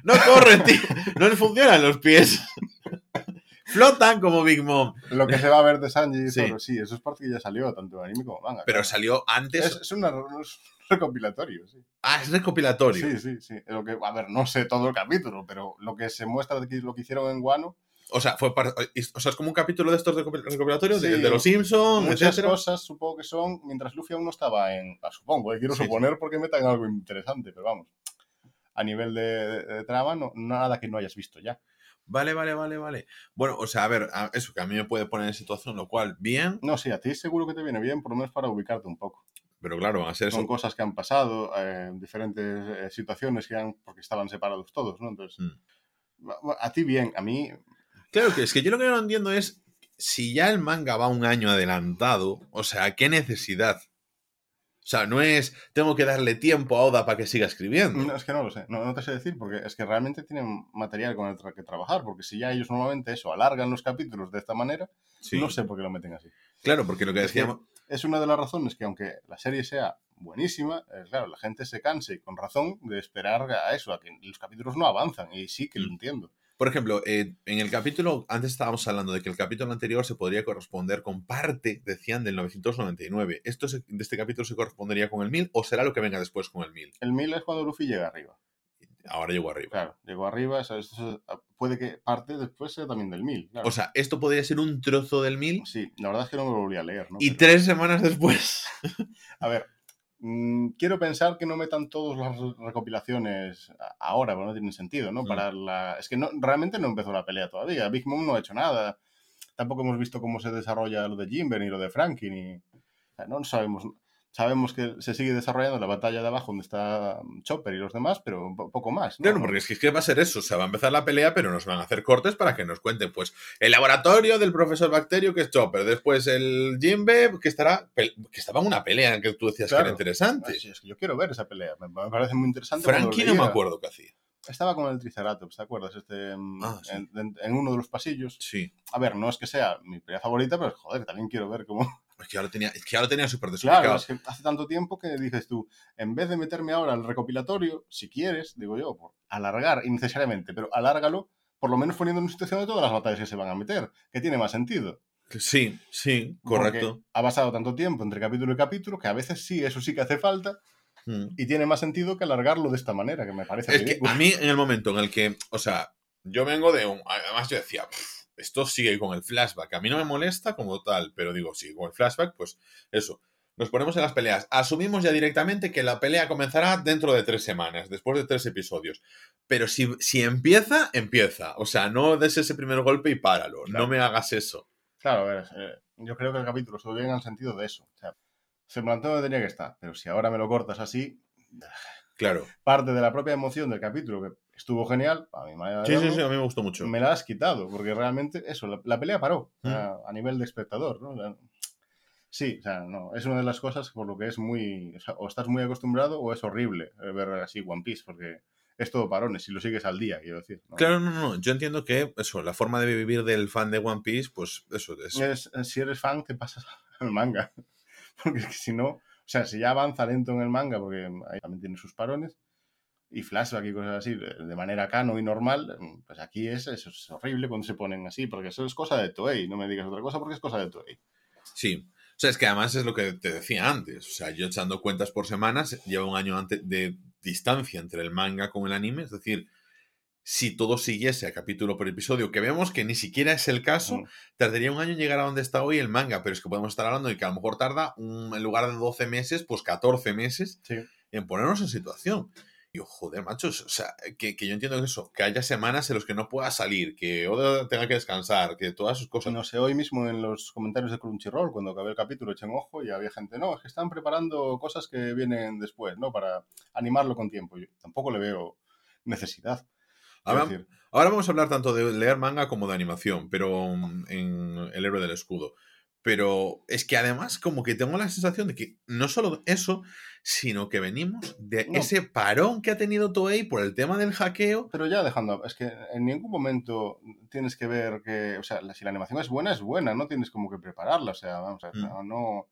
no corren, tío. No les funcionan los pies. <laughs> Flotan como Big Mom. Lo que se va a ver de Sanji Sí. Zoro, sí, eso es parte que ya salió, tanto en anime como manga. Pero claro. salió antes. Es, es una- es recopilatorio, sí. Ah, es recopilatorio. Sí, sí, sí. Lo que, a ver, no sé todo el capítulo, pero lo que se muestra de lo que hicieron en Guano, O sea, fue par- o sea, es como un capítulo de estos recopil- recopilatorios de, Sí. de los Simpsons, muchas etcétera. cosas supongo que son mientras Luffy aún no estaba en... ah, Supongo, eh, quiero Sí. suponer porque metan algo interesante, pero vamos. A nivel de, de- de trama, no, nada que no hayas visto ya. Vale, vale, vale, vale. Bueno, o sea, a ver, a- eso que a mí me puede poner en situación, lo cual, bien, No, sí, a ti seguro que te viene bien, por lo menos para ubicarte un poco. pero claro, van a ser Son eso. cosas que han pasado, eh, diferentes eh, situaciones que han, porque estaban separados todos, ¿no? Entonces, Mm. a ti bien, a mí, Claro que es que yo lo que no entiendo es si ya el manga va un año adelantado, o sea, ¿qué necesidad? O sea, no es tengo que darle tiempo a Oda para que siga escribiendo. no, es que no lo sé, no, no te sé decir, porque es que realmente tienen material con el tra- que trabajar, porque si ya ellos normalmente eso, alargan los capítulos de esta manera, Sí. no sé por qué lo meten así. Claro, porque lo que Es que- decíamos. Es una de las razones que aunque la serie sea buenísima, eh, claro, la gente se canse, y con razón, de esperar a eso, a que los capítulos no avanzan, y sí que lo Mm. entiendo. Por ejemplo, eh, en el capítulo, antes estábamos hablando de que el capítulo anterior se podría corresponder con parte, decían, del 999. ¿Esto se- de este capítulo se correspondería con el 1000 o será lo que venga después con el 1000? El 1000 es cuando Luffy llega arriba. Ahora llego arriba. Claro, llegó arriba, eso- puede que parte después sea también del 1000. Claro. O sea, esto podría ser un trozo del 1000 sí, la verdad es que no me lo volví a leer, ¿no? y Pero- tres semanas después. <laughs> A ver, quiero pensar que no metan todas las recopilaciones ahora, porque no tienen sentido, ¿no? Mm. Para la... Es que no, realmente no empezó la pelea todavía. Big Mom no ha hecho nada. Tampoco hemos visto cómo se desarrolla lo de Jimber ni lo de Frankie, ni... o sea, no sabemos... Sabemos que se sigue desarrollando la batalla de abajo donde está Chopper y los demás, pero poco más. ¿no? Claro, porque es que, es que va a ser eso. O sea, va a empezar la pelea, pero nos van a hacer cortes para que nos cuenten, pues, el laboratorio del profesor Bacterio, que es Chopper. Después el Jimbe, que estará. que estaba en una pelea en que tú decías que era interesante. Sí, es que yo quiero ver esa pelea. Me, parece muy interesante. Frankie no me acuerdo qué hacía. Estaba con el Triceratops, ¿te acuerdas? Este, mm, Ah, sí. en, en- en uno de los pasillos. Sí. A ver, no es que sea mi pelea favorita, pero joder, también quiero ver cómo. Es que ya lo tenía, es que ya lo tenía súper desubicado. Claro, es que hace tanto tiempo que dices tú, en vez de meterme ahora al recopilatorio, si quieres, digo yo, por alargar innecesariamente, pero alárgalo, por lo menos poniendo en situación de todas las batallas que se van a meter, que tiene más sentido. Sí, sí, correcto. Porque ha pasado tanto tiempo entre capítulo y capítulo que a veces sí, eso sí que hace falta Mm. y tiene más sentido que alargarlo de esta manera, que me parece Es que a mí, en el momento en el que. O sea, yo vengo de un. Además, yo decía. "Pff, esto sigue con el flashback. A mí no me molesta como tal, pero digo, sí, con el flashback, pues eso. Nos ponemos en las peleas. Asumimos ya directamente que la pelea comenzará dentro de tres semanas, después de tres episodios. Pero si, si empieza, empieza. O sea, no des ese primer golpe y páralo. Claro. No me hagas eso. Claro, a ver, eh, yo creo que el capítulo estuvo bien en el sentido de eso. O sea, se planteó donde tenía que estar, pero si ahora me lo cortas así, Claro. parte de la propia emoción del capítulo, que estuvo genial, a mi manera Sí, sí, verlo, sí, a mí me gustó mucho. me la has quitado, porque realmente eso, la, la pelea paró sea, a nivel de espectador, ¿no? O sea, sí, o sea, no, es una de las cosas por lo que es muy, o, sea, o estás muy acostumbrado o es horrible eh, ver así One Piece, porque es todo parones, si lo sigues al día, quiero decir. ¿no? Claro, no, no. Yo entiendo que eso, la forma de vivir del fan de One Piece, pues eso es. Es- si eres fan, te pasas <laughs> al manga, <laughs> porque es que si no, o sea, si ya avanza lento en el manga, porque ahí también tiene sus parones, y flashback y cosas así, de manera cano y normal, pues aquí es, eso es horrible cuando se ponen así, porque eso es cosa de Toei, no me digas otra cosa porque es cosa de Toei. Sí. O sea, es que además es lo que te decía antes. O sea, yo echando cuentas por semanas, lleva un año ante- de distancia entre el manga con el anime. Es decir, si todo siguiese a capítulo por episodio, que vemos que ni siquiera es el caso, Mm. tardaría un año en llegar a donde está hoy el manga. Pero es que podemos estar hablando de que a lo mejor tarda, un- en lugar de 12 meses, pues 14 meses Sí. en ponernos en situación. Y yo, joder, machos, o sea, que, que yo entiendo que eso, que haya semanas en las que no pueda salir, que Oda tenga que descansar, que todas sus cosas. No sé, hoy mismo en los comentarios de Crunchyroll, cuando acabé el capítulo, echen ojo y había gente, no, es que están preparando cosas que vienen después, ¿no? Para animarlo con tiempo. Yo tampoco le veo necesidad. Ahora vamos a hablar tanto de leer manga como de animación, pero mm, en El héroe del escudo. Pero es que además como que tengo la sensación de que no solo eso, sino que venimos de No. ese parón que ha tenido Toei por el tema del hackeo. Pero ya dejando, es que en ningún momento tienes que ver que, o sea, si la animación es buena, es buena, no tienes como que prepararla, o sea, vamos a ver, Mm. no, no,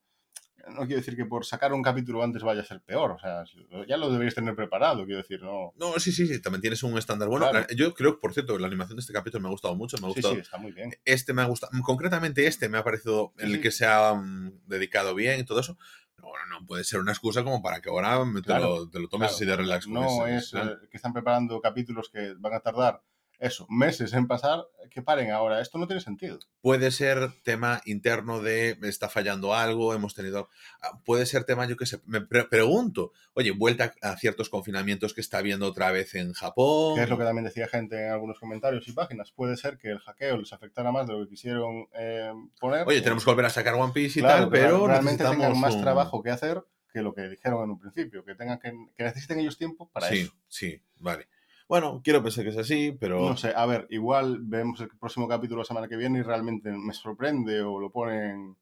no quiero decir que por sacar un capítulo antes vaya a ser peor, o sea, ya lo deberías tener preparado, quiero decir, no. No, sí, sí, sí, también tienes un estándar bueno. Claro. Yo creo, por cierto, la animación de este capítulo me ha gustado mucho, me ha Sí, gustado. sí, está muy bien. Este me ha gustado, concretamente este me ha parecido Sí, el sí. que se ha mm, dedicado bien y todo eso. No, no, puede ser una excusa como para que ahora te, Claro, lo, te lo tomes claro. así de relax. con No ese- es eh, que están preparando capítulos que van a tardar eso, meses en pasar, que paren ahora. Esto no tiene sentido. Puede ser tema interno de está fallando algo, hemos tenido. ah, Puede ser tema, yo qué sé, me pre- pregunto, oye, vuelta a ciertos confinamientos que está habiendo otra vez en Japón. Que es lo que también decía gente en algunos comentarios y páginas. Puede ser que el hackeo les afectara más de lo que quisieron eh, poner. Oye, tenemos que volver a sacar One Piece y Claro, tal, que pero realmente tengan más un- trabajo que hacer que lo que dijeron en un principio, que tengan que, que necesiten ellos tiempo para sí, eso. sí, vale. Bueno, quiero pensar que es así, pero No sé, a ver, igual vemos el próximo capítulo la semana que viene y realmente me sorprende o lo ponen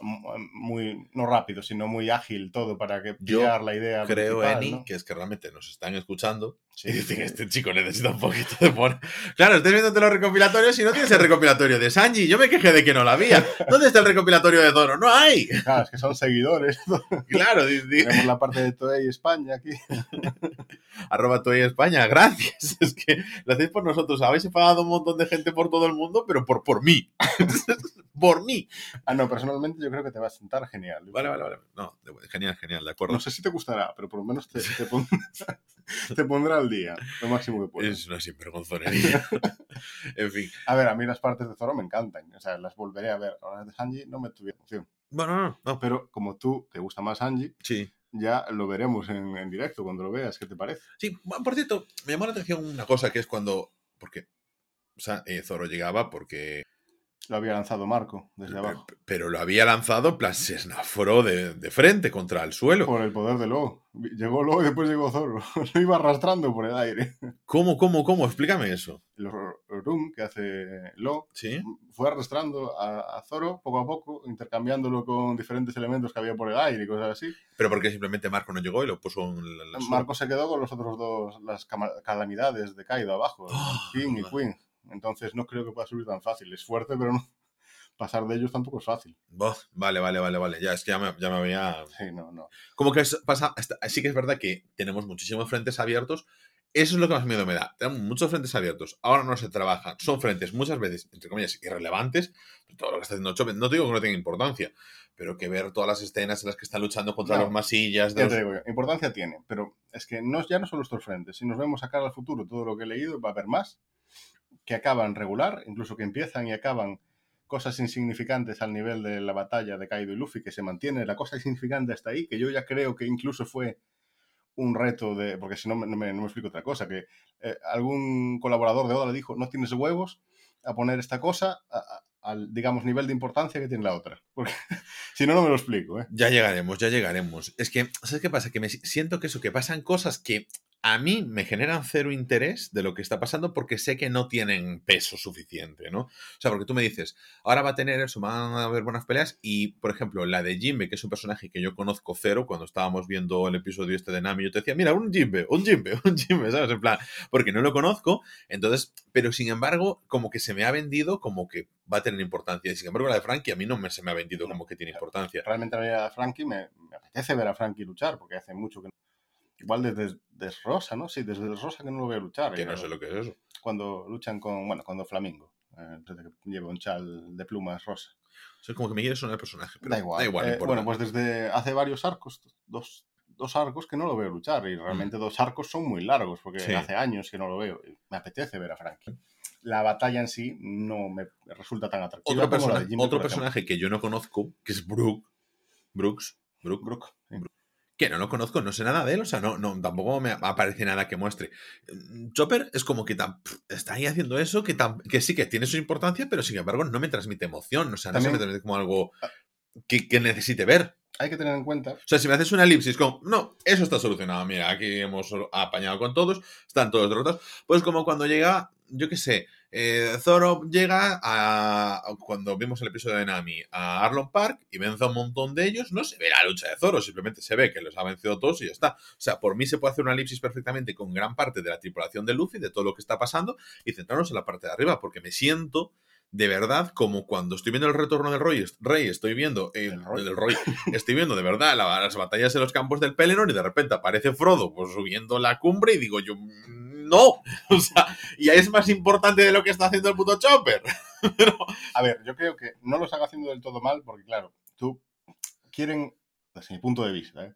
muy, no rápido, sino muy ágil todo para que Yo pillar la idea. creo, Eni, ¿no? que es que realmente nos están escuchando Sí, y dicen sí. este chico necesita un poquito de poner. Claro, estás viéndote los recopilatorios y no tienes el recopilatorio de Sanji. Yo me quejé de que no lo había. ¿Dónde está el recopilatorio de Zoro? No hay. Claro, es que son seguidores. Claro, Tenemos la parte de Toei España aquí. <laughs> arroba Toei España, gracias. Es que lo hacéis por nosotros. Habéis pagado un montón de gente por todo el mundo, pero por, por mí. <laughs> por mí. Ah, no, personalmente yo creo que te va a sentar genial. Vale, vale, vale. No, genial, genial, de acuerdo. No sé si te gustará, pero por lo menos te, <laughs> te, pon- te pondrá al día, lo máximo que puedas. Es una sinvergonzonería. <laughs> en fin. A ver, a mí las partes de Zoro me encantan, o sea, las volveré a ver. Ahora de Sanji no me tuvieron opción. Bueno, no, no. Pero como tú te gusta más Sanji, Sí. ya lo veremos en, en directo cuando lo veas, ¿qué te parece? Sí, por cierto, me llamó la atención una cosa que es cuando. Porque. O sea, eh, Zoro llegaba porque. Lo había lanzado Marco desde abajo. p- Pero lo había lanzado, plan, se esnafró de, de frente contra el suelo. Por el poder de Lo. Llegó Lo y después llegó Zoro. <laughs> Lo iba arrastrando por el aire. ¿Cómo, cómo, cómo? Explícame eso. El Rum que hace Lo ¿Sí? fue arrastrando a, a Zoro poco a poco, intercambiándolo con diferentes elementos que había por el aire y cosas así. Pero porque simplemente Marco no llegó y lo puso en la, la- Marco se quedó con los otros dos, las calamidades de Kaido abajo, Ah, King y. Queen. Entonces no creo que pueda subir tan fácil. Es fuerte, pero no. <laughs> Pasar de ellos tampoco es fácil. Buah, Vale, vale, vale, vale. Ya, es que ya me, ya me había. Sí, no, no. Como que es- pasa. Sí que es verdad que tenemos muchísimos frentes abiertos. Eso es lo que más miedo me da. Tenemos muchos frentes abiertos. Ahora no se trabajan. Son frentes muchas veces, entre comillas, irrelevantes. Todo lo que está haciendo Chopin. No te digo que no tenga importancia. Pero que ver todas las escenas en las que están luchando contra No. los masillas. De los- te digo, yo, importancia tiene, pero es que no, ya no son estos frentes. Si nos vemos a cara al futuro, todo lo que he leído, va a haber más que acaban regular, incluso que empiezan y acaban cosas insignificantes al nivel de la batalla de Kaido y Luffy, que se mantiene la cosa insignificante hasta ahí, que yo ya creo que incluso fue un reto de, porque si no no me, explico otra cosa, que eh, algún colaborador de Oda le dijo, no tienes huevos a poner esta cosa al, digamos, nivel de importancia que tiene la otra. <laughs> Porque si no, no me lo explico, ¿eh? Ya llegaremos, ya llegaremos. Es que, ¿sabes qué pasa? Que me si- siento que eso, que pasan cosas que a mí me generan cero interés de lo que está pasando porque sé que no tienen peso suficiente, ¿no? O sea, porque tú me dices, ahora va a tener eso, van a haber buenas peleas y, por ejemplo, la de Jimbe, que es un personaje que yo conozco cero, cuando estábamos viendo el episodio este de Nami, yo te decía, mira, un Jimbe, un Jimbe, <laughs> un Jimbe, ¿sabes? En plan, porque no lo conozco, entonces, pero sin embargo, como que se me ha vendido como que va a tener importancia y sin embargo la de Frankie a mí no me, se me ha vendido como que tiene importancia. realmente a mí a Frankie me, me apetece ver a Frankie luchar, porque hace mucho que no. Igual desde, desde Rosa, ¿no? Sí, desde Rosa que no lo veo luchar. Que no sé lo que es eso. Cuando luchan con, bueno, cuando Flamingo, eh, que lleva un chal de plumas rosa. O sea, como que me quiere sonar el personaje, pero Da igual. da igual, Eh, bueno, pues desde hace varios arcos, dos, dos arcos que no lo veo luchar, y realmente dos arcos son muy largos, porque Mm. Sí. hace años que no lo veo. Me apetece ver a Frankie. La batalla en sí no me resulta tan atractiva. otro persona- Jimmy, personaje que yo no conozco, que es Brook, Brooks, Brook, Brook, sí. Que no lo conozco, no sé nada de él, o sea, no, no, tampoco me aparece nada que muestre. Mm, Chopper es como que tan- está ahí haciendo eso, que, tan- que sí que tiene su importancia, pero sin embargo no me transmite emoción, o sea, no se me transmite como algo que, que necesite ver. Hay que tener en cuenta O sea, si me haces una elipsis como, no, eso está solucionado, mira, aquí hemos apañado con todos, están todos derrotados, pues como cuando llega, yo qué sé, eh, Zoro llega a, cuando vimos el episodio de Nami, a Arlon Park y vence a un montón de ellos, no se ve la lucha de Zoro, simplemente se ve que los ha vencido todos y ya está. O sea, por mí se puede hacer una elipsis perfectamente con gran parte de la tripulación de Luffy, de todo lo que está pasando, y centrarnos en la parte de arriba, porque me siento de verdad como cuando estoy viendo el retorno del Roy, Rey, estoy viendo eh, Del Roy. del Roy, estoy viendo de verdad la- las batallas en los campos del Pelennor y de repente aparece Frodo pues, subiendo la cumbre y digo yo, "Mm, no, <laughs> o sea, y es más importante de lo que está haciendo el puto Chopper. <laughs> A ver, yo creo que no lo están haciendo del todo mal porque, claro, tú quieren, desde mi punto de vista, ¿eh?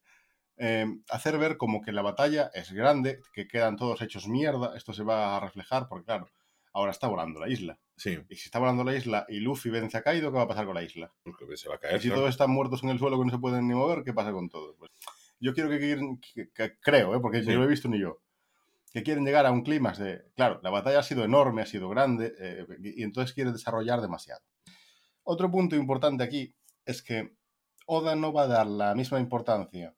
eh, hacer ver como que la batalla es grande, que quedan todos hechos mierda. Esto se va a reflejar porque, claro, ahora está volando la isla. Sí, Y si está volando la isla y Luffy vence a Kaido, ¿qué va a pasar con la isla? porque se va a Y caer. si todos están muertos en el suelo que no se pueden ni mover, ¿qué pasa con todos? Pues, yo quiero que, quieren- que- que- creo, ¿eh? porque Sí. no lo he visto ni yo, que quieren llegar a un clímax de, claro, la batalla ha sido enorme, ha sido grande, eh, y entonces quieren desarrollar demasiado. Otro punto importante aquí es que Oda no va a dar la misma importancia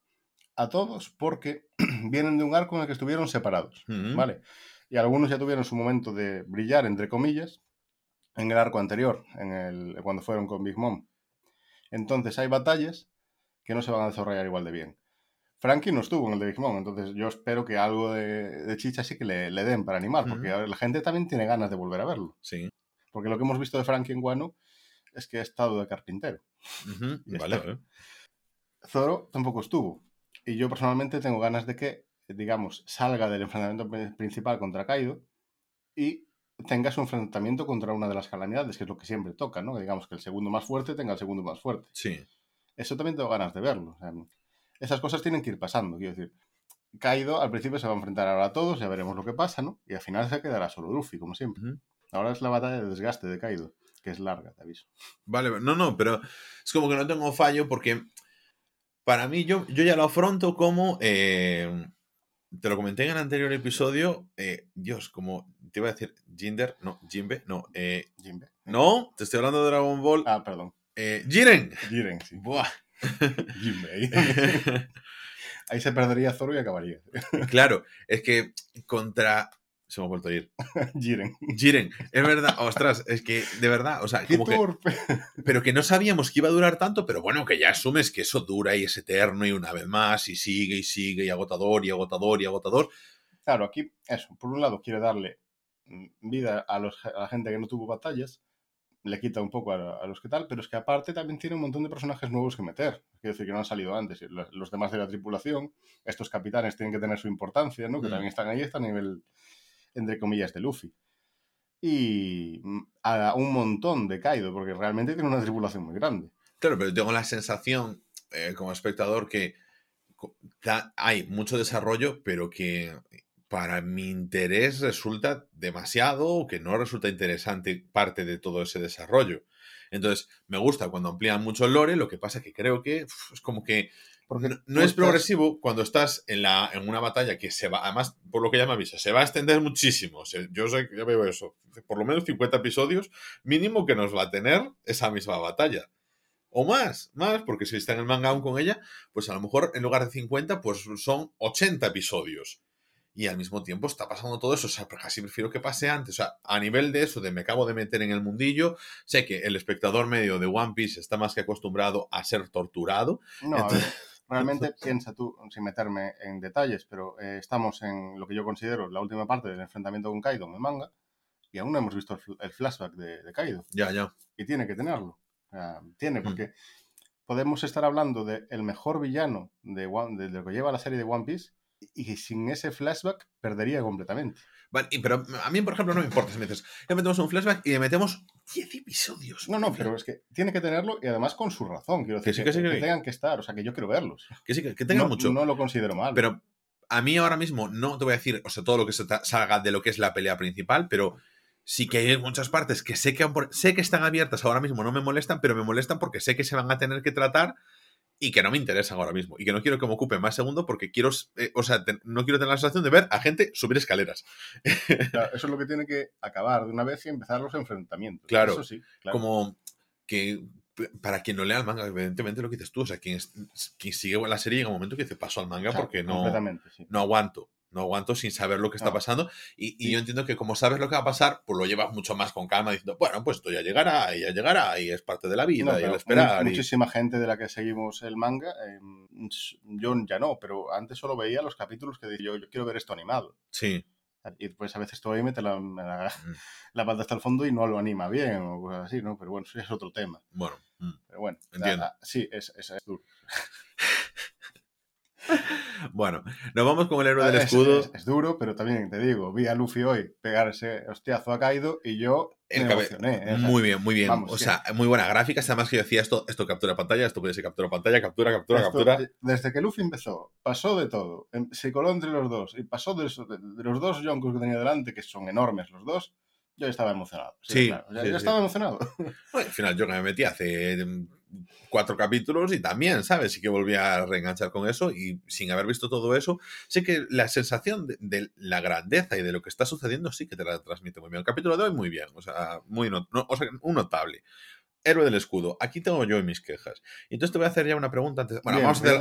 a todos porque <clears throat> vienen de un arco en el que estuvieron separados. ¿vale? Y algunos ya tuvieron su momento de brillar, entre comillas, en el arco anterior, en el, cuando fueron con Big Mom. Entonces hay batallas que no se van a desarrollar igual de bien. Frankie no estuvo en el de Big Mom, entonces yo espero que algo de, de chicha sí que le, le den para animar, porque la gente también tiene ganas de volver a verlo. Sí. Porque lo que hemos visto de Frankie en Guano es que ha estado de carpintero. <laughs> Ya Vale. Zoro tampoco estuvo. Y yo personalmente tengo ganas de que, digamos, salga del enfrentamiento pri- principal contra Kaido y tenga su enfrentamiento contra una de las calamidades, que es lo que siempre toca, ¿no? Que digamos que el segundo más fuerte tenga el segundo más fuerte. Sí. Eso también tengo ganas de verlo. O sea, esas cosas tienen que ir pasando, quiero decir. Kaido al principio se va a enfrentar ahora a todos, ya veremos lo que pasa, ¿no? Y al final se quedará solo Luffy, como siempre. Ahora es la batalla de desgaste de Kaido, que es larga, te aviso. Vale, no, no, pero es como que no tengo fallo porque para mí yo, yo ya lo afronto como, eh, te lo comenté en el anterior episodio, eh, Dios, como te iba a decir Jinder, no, Jinbe, no, eh, Jinbe. no, te estoy hablando de Dragon Ball, Ah, perdón. eh, Jiren. Jiren, sí. Buah. <laughs> Ahí. Se perdería Zoro y acabaría. claro, es que contra... Se me ha vuelto a ir. <laughs> Jiren. Jiren, es verdad, ostras, es que de verdad, o sea, ¡Qué como que... torpe! pero que no sabíamos que iba a durar tanto, pero bueno, que ya asumes que eso dura y es eterno y una vez más y sigue y sigue y agotador y agotador y agotador. Claro, aquí, eso, por un lado quiere darle mm, vida a, los- a la gente que no tuvo batallas, le quita un poco a, a los que tal, pero es que aparte también tiene un montón de personajes nuevos que meter. Quiero decir, que no han salido antes. Los, los demás de la tripulación, estos capitanes tienen que tener su importancia, ¿no? Que Mm. también están ahí, están a nivel, entre comillas, de Luffy. Y mm, a un montón de Kaido, porque realmente tiene una tripulación muy grande. Claro, pero tengo la sensación eh, como espectador que hay mucho desarrollo, pero que para mi interés resulta demasiado o que no resulta interesante parte de todo ese desarrollo. Entonces, me gusta cuando amplían mucho el lore, lo que pasa que creo que uf, es como que Porque no, es estás- progresivo cuando estás en, la, en una batalla que se va, además, por lo que ya me avisa, se va a extender muchísimo. Se- yo sé, ya veo eso, por lo menos 50 episodios mínimo que nos va a tener esa misma batalla. O más, más, porque si está en el manga aún con ella, pues a lo mejor en lugar de 50, pues son 80 episodios. Y al mismo tiempo está pasando todo eso. O sea, casi prefiero que pase antes. O sea, a nivel de eso, de me acabo de meter en el mundillo, sé que el espectador medio de One Piece está más que acostumbrado a ser torturado. No, a ver, <laughs> realmente piensa tú, sin meterme en detalles, pero eh, estamos en lo que yo considero la última parte del enfrentamiento con Kaido en el manga y aún no hemos visto el, fl- el flashback de, de Kaido Ya, ya. y tiene que tenerlo. O sea, tiene, Mm. porque podemos estar hablando del mejor villano de, One- de lo que lleva la serie de One Piece y que sin ese flashback perdería completamente. Vale, pero a mí, por ejemplo, no me importa si me dices, le metemos un flashback y le metemos 10 episodios. No, no, pero es que tiene que tenerlo y además con su razón. Quiero Que decir, sí, que sí, que sí. tengan que estar. O sea, que yo quiero verlos. Que sí, que, que tenga no, mucho. no lo considero mal. Pero a mí ahora mismo no te voy a decir, o sea, todo lo que salga de lo que es la pelea principal, pero sí que hay muchas partes que sé que, han sé que están abiertas ahora mismo, no me molestan, pero me molestan porque sé que se van a tener que tratar y que no me interesan ahora mismo. Y que no quiero que me ocupe más segundo porque quiero, eh, o sea, te- no quiero tener la sensación de ver a gente subir escaleras. Claro, <laughs> eso es lo que tiene que acabar de una vez y empezar los enfrentamientos. Claro, Eso sí, claro. Como que para quien no lea el manga, evidentemente lo que dices tú, o sea, quien, quien sigue la serie llega un momento que dice paso al manga porque no, sí. no aguanto. No aguanto sin saber lo que está pasando. Y, yo entiendo que como sabes lo que va a pasar, pues lo llevas mucho más con calma, diciendo, bueno, pues esto ya llegará, y ya llegará, y es parte de la vida, No, y el esperar. y- Muchísima gente de la que seguimos el manga, eh, yo ya no, pero antes solo veía los capítulos que decía yo, yo quiero ver esto animado. Sí. Y después a veces todavía mete la, la, Mm. <laughs> la pata hasta el fondo y no lo anima bien o cosas así, ¿no? Pero bueno, eso ya es otro tema. Bueno. mm. Pero bueno, Entiendo. ah, ah, sí, es, es, es duro. <laughs> Bueno, nos vamos con el héroe del Es- escudo. Es, es duro, pero también te digo, vi a Luffy hoy pegar ese hostiazo a Kaido y yo El me emocioné. ¿eh? Muy bien, muy bien. vamos, o sí. sea, muy buena gráfica. Además que yo decía esto, esto captura pantalla, esto puede ser captura pantalla, captura, captura, esto, captura. eh, Desde que Luffy empezó, pasó de todo. em- Se coló entre los dos y pasó de, los- de- de los dos Yonkos que tenía delante, que son enormes los dos. Yo estaba emocionado. Sí, claro, sí, yo sí. estaba emocionado. Bueno, al final yo que me metí hace mm, cuatro capítulos y también, ¿sabes? Sí que volví a reenganchar con eso y sin haber visto todo eso, sé que la sensación de, la grandeza y de lo que está sucediendo sí que te la transmite muy bien. El capítulo de hoy muy bien, o sea, muy not- no- o sea, un notable. Héroe del escudo. Aquí tengo yo mis quejas. Y entonces te voy a hacer ya una pregunta antes. Bueno, Bien, vamos a hacer.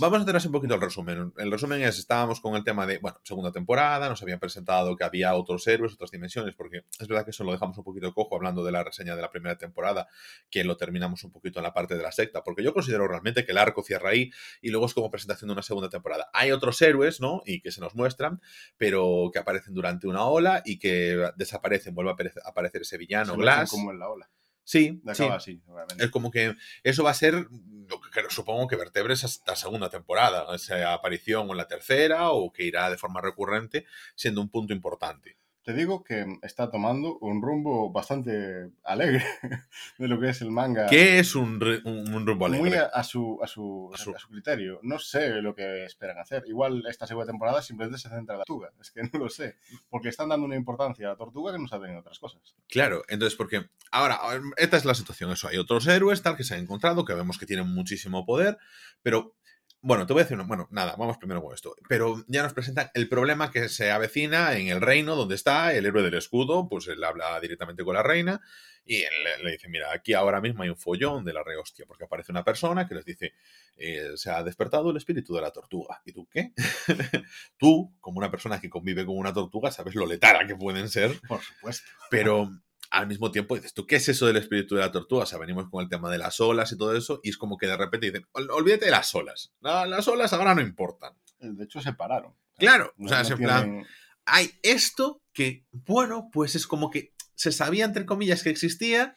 Vamos a hacer así un poquito el resumen. El resumen es, estábamos con el tema de, bueno, segunda temporada, nos habían presentado que había otros héroes, otras dimensiones, porque es verdad que eso lo dejamos un poquito cojo hablando de la reseña de la primera temporada, que lo terminamos un poquito en la parte de la secta, porque yo considero realmente que el arco cierra ahí y luego es como presentación de una segunda temporada. Hay otros héroes, ¿no? Y que se nos muestran, pero que aparecen durante una ola y que desaparecen, vuelve a aparecer, ese villano, Se Glass. como en la ola. Sí, De sí. acaba así, obviamente. Es como que eso va a ser lo que supongo que vertebres hasta segunda temporada, esa aparición o en la tercera o que irá de forma recurrente siendo un punto importante. Te digo que está tomando un rumbo bastante alegre <laughs> de lo que es el manga. ¿Qué es un, re- un, un rumbo Muy alegre? a, a su, a, su, A su- a su criterio. No sé lo que esperan hacer. Igual esta segunda temporada simplemente se centra en la tortuga. <laughs> Es que no lo sé. Porque están dando una importancia a la tortuga que no saben en otras cosas. Claro, entonces porque ahora esta es la situación, eso hay otros héroes tal que se han encontrado que vemos que tienen muchísimo poder, pero bueno, te voy a decir, una- bueno, nada, vamos primero con esto, pero ya nos presentan el problema que se avecina en el reino donde está el héroe del escudo, pues él habla directamente con la reina y él le, le dice, mira, aquí ahora mismo hay un follón de la rehostia, porque aparece una persona que les dice, eh, se ha despertado el espíritu de la tortuga. ¿Y tú qué? <laughs> tú, como una persona que convive con una tortuga, sabes lo letara que pueden ser, Por supuesto. pero al mismo tiempo dices, ¿tú qué es eso del espíritu de la tortuga? O sea, venimos con el tema de las olas y todo eso, y es como que de repente dicen, "Ol- olvídate de las olas. Las olas ahora no importan. De hecho, se pararon. Claro, No- o sea, no es en plan, tienen- hay esto que, bueno, pues es como que se sabía, entre comillas, que existía.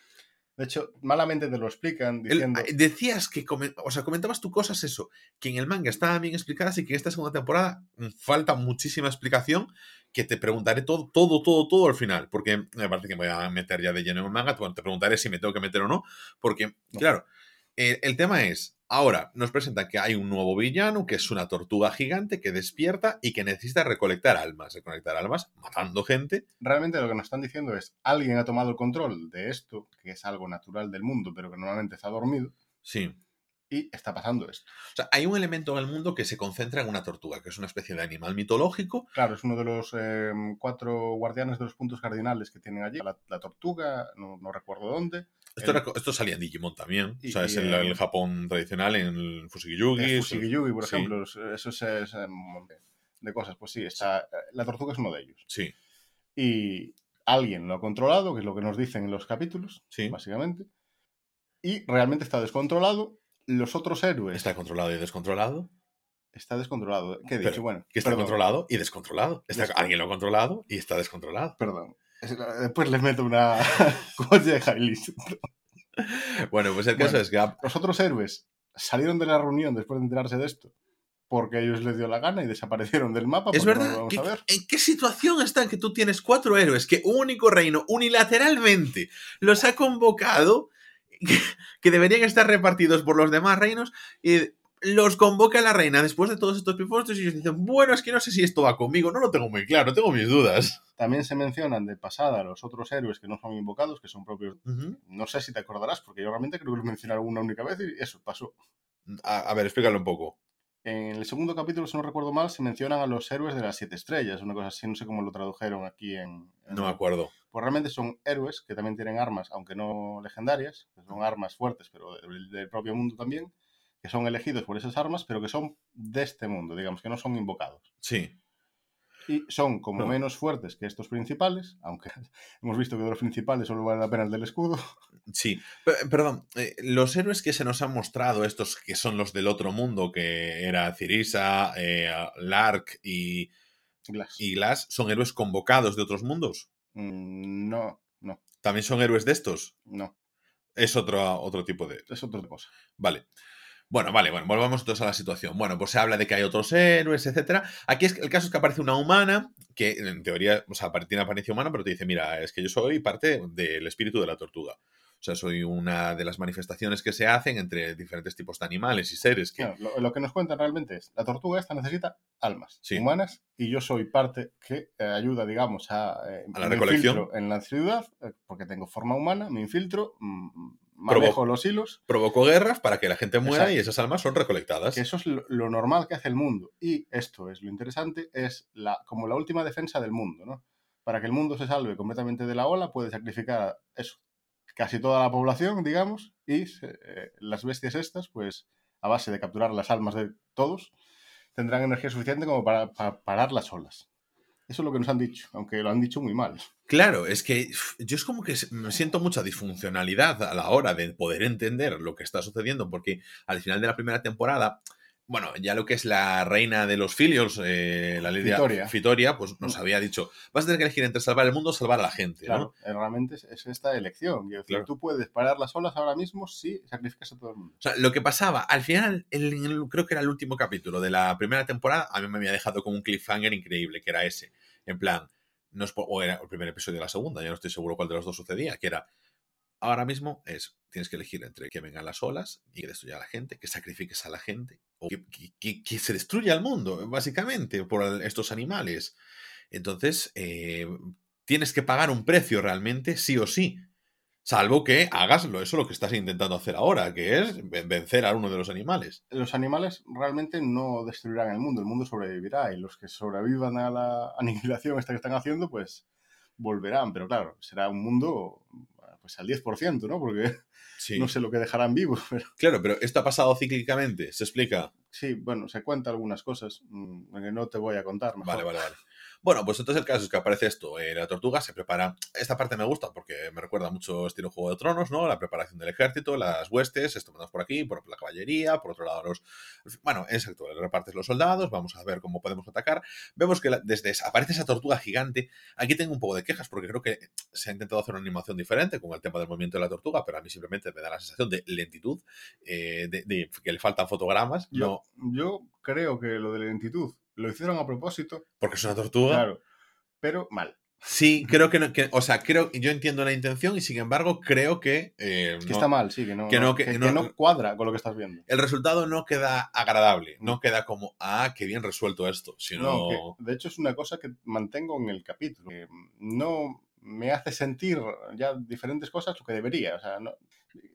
De hecho, malamente te lo explican diciendo... decías que, o sea, comentabas tú cosas eso, que en el manga estaban bien explicadas y que en esta segunda temporada mm, falta muchísima explicación que te preguntaré todo, todo, todo, todo al final, porque me parece que me voy a meter ya de lleno en el manga, bueno, te preguntaré si me tengo que meter o no, porque, No. claro, eh, el tema es, ahora nos presentan que hay un nuevo villano, que es una tortuga gigante que despierta y que necesita recolectar almas, recolectar almas matando gente, Realmente lo que nos están diciendo es, alguien ha tomado el control de esto, que es algo natural del mundo, pero que normalmente está dormido, sí. Y está pasando esto. O sea, hay un elemento en el mundo que se concentra en una tortuga, que es una especie de animal mitológico, Claro, es uno de los eh, cuatro guardianes de los puntos cardinales que tienen allí. La, la tortuga, no, no recuerdo dónde. Esto, El- era- esto salía en Digimon también. Y- o sea, es el, en- el Japón tradicional en el eso- Fushigi-Yugi, por sí. ejemplo. es- Eso es, es, eh, de cosas. Pues sí, está, eh, la tortuga es uno de ellos. Sí, Y alguien lo ha controlado, que es lo que nos dicen en los capítulos, sí. básicamente. Y realmente está descontrolado. Los otros héroes... Está controlado y descontrolado. está descontrolado. ¿Qué dicho? Bueno, Que está perdón, controlado y descontrolado. Está, alguien lo ha controlado y está descontrolado. Perdón. Es- Después les meto una <laughs> y listo. Bueno, pues el caso Bueno. es que Los otros héroes salieron de la reunión después de enterarse de esto porque a ellos les dio la gana y desaparecieron del mapa. es no verdad. vamos que- a ver. ¿En qué situación están que tú tienes cuatro héroes que un único reino unilateralmente los ha convocado, <laughs> que, deberían estar repartidos por los demás reinos, y los convoca la reina después de todos estos pifostos y ellos dicen, bueno, es que no sé si esto va conmigo, no lo tengo muy claro, tengo mis dudas. También se mencionan de pasada los otros héroes que no son invocados, que son propios. No sé si te acordarás, porque yo realmente creo que lo mencionaron una única vez y eso pasó. a, a ver, explícalo un poco. En el segundo capítulo, si no recuerdo mal, se mencionan a los héroes de las siete estrellas, una cosa así, no sé cómo lo tradujeron aquí en... en- No me acuerdo. Pues realmente son héroes que también tienen armas, aunque no legendarias, que son armas fuertes, pero del, del propio mundo también, que son elegidos por esas armas, pero que son de este mundo, digamos, que no son invocados. Sí. Y son como No. menos fuertes que estos principales, aunque <laughs> hemos visto que de los principales solo vale la pena el del escudo. Sí, Pe- perdón, eh, los héroes que se nos han mostrado, estos que son los del otro mundo, que era Cirisa, eh, Lark y, Glass. y Glass, ¿son héroes convocados de otros mundos? Mm, No, no, ¿También son héroes de estos? no. Es otro, otro tipo de... Es otra cosa. Vale. Bueno, vale, bueno, volvamos entonces a la situación. Bueno, pues se habla de que hay otros héroes, etcétera. Aquí es, el caso es que aparece una humana, que en teoría, o sea, tiene apariencia humana, pero te dice, mira, es que yo soy parte del espíritu de la tortuga. O sea, soy una de las manifestaciones que se hacen entre diferentes tipos de animales y seres. Que... Claro, lo, lo, que nos cuentan realmente es, la tortuga esta necesita almas sí. humanas y yo soy parte que eh, ayuda, digamos, a, eh, a la recolección en la ciudad, eh, porque tengo forma humana, me infiltro, mmm, manejo los hilos. Provoco guerras para que la gente muera Exacto. y esas almas son recolectadas. Que eso es lo, lo, normal que hace el mundo. Y esto es lo interesante, es la, como la última defensa del mundo, ¿no? Para que el mundo se salve completamente de la ola, puede sacrificar eso, casi toda la población, digamos, y eh, las bestias estas, pues a base de capturar las almas de todos, tendrán energía suficiente como para, para, parar las olas. Eso es lo que nos han dicho, aunque lo han dicho muy mal. Claro, es que yo es como que me siento mucha disfuncionalidad a la hora de poder entender lo que está sucediendo, porque al final de la primera temporada, bueno, ya lo que es la reina de los filios, eh, la Lidia Fitoria. Fitoria, pues nos había dicho, vas a tener que elegir entre salvar el mundo o salvar a la gente. Claro, ¿no? realmente es, es, esta elección. Decir, claro. Tú puedes parar las olas ahora mismo si sacrificas a todo el mundo. O sea, lo que pasaba, al final, el, el, creo que era el último capítulo de la primera temporada, a mí me había dejado como un cliffhanger increíble, que era ese. En plan, no es, o era el primer episodio de la segunda, ya no estoy seguro cuál de los dos sucedía, que era, ahora mismo es, tienes que elegir entre que vengan las olas y que destruya a la gente, que sacrifiques a la gente, o que, se destruya el mundo, básicamente, por estos animales. Entonces, eh, tienes que pagar un precio realmente, sí o sí. Salvo que hagas lo, eso lo que estás intentando hacer ahora, que es vencer a uno de los animales. Los animales realmente no destruirán el mundo, el mundo sobrevivirá y los que sobrevivan a la <laughs> aniquilación esta que están haciendo, pues volverán. Pero claro, será un mundo pues al 10%, ¿no? Porque sí. no sé lo que dejarán vivos. <laughs> Pero... Claro, pero esto ha pasado cíclicamente, ¿se explica? Sí, bueno, se cuenta algunas cosas mmm, que no te voy a contar. Mejor. Vale, vale, vale. Bueno, pues entonces el caso es que aparece esto. Eh, la tortuga se prepara. Esta parte me gusta porque me recuerda mucho estilo Juego de Tronos, ¿no? La preparación del ejército, las huestes, esto por aquí, por la caballería, por otro lado los. Bueno, exacto, repartes los soldados, vamos a ver cómo podemos atacar. Vemos que la, desde aparece esa tortuga gigante. Aquí tengo un poco de quejas porque creo que se ha intentado hacer una animación diferente con el tema del movimiento de la tortuga, pero a mí simplemente me da la sensación de lentitud, eh, de, de, que le faltan fotogramas. Yo, no... yo creo que lo de lentitud lo hicieron a propósito. Porque es una tortuga. Claro, pero mal. Sí, creo que, no, que, o sea, creo, yo entiendo la intención y sin embargo creo que... Eh, que no, está mal, sí, que no, que no, que, que, no, cuadra con lo que estás viendo. El resultado no queda agradable, no queda como, ah, qué bien resuelto esto, sino... de hecho es una cosa que mantengo en el capítulo. no me hace sentir ya diferentes cosas lo que debería, o sea,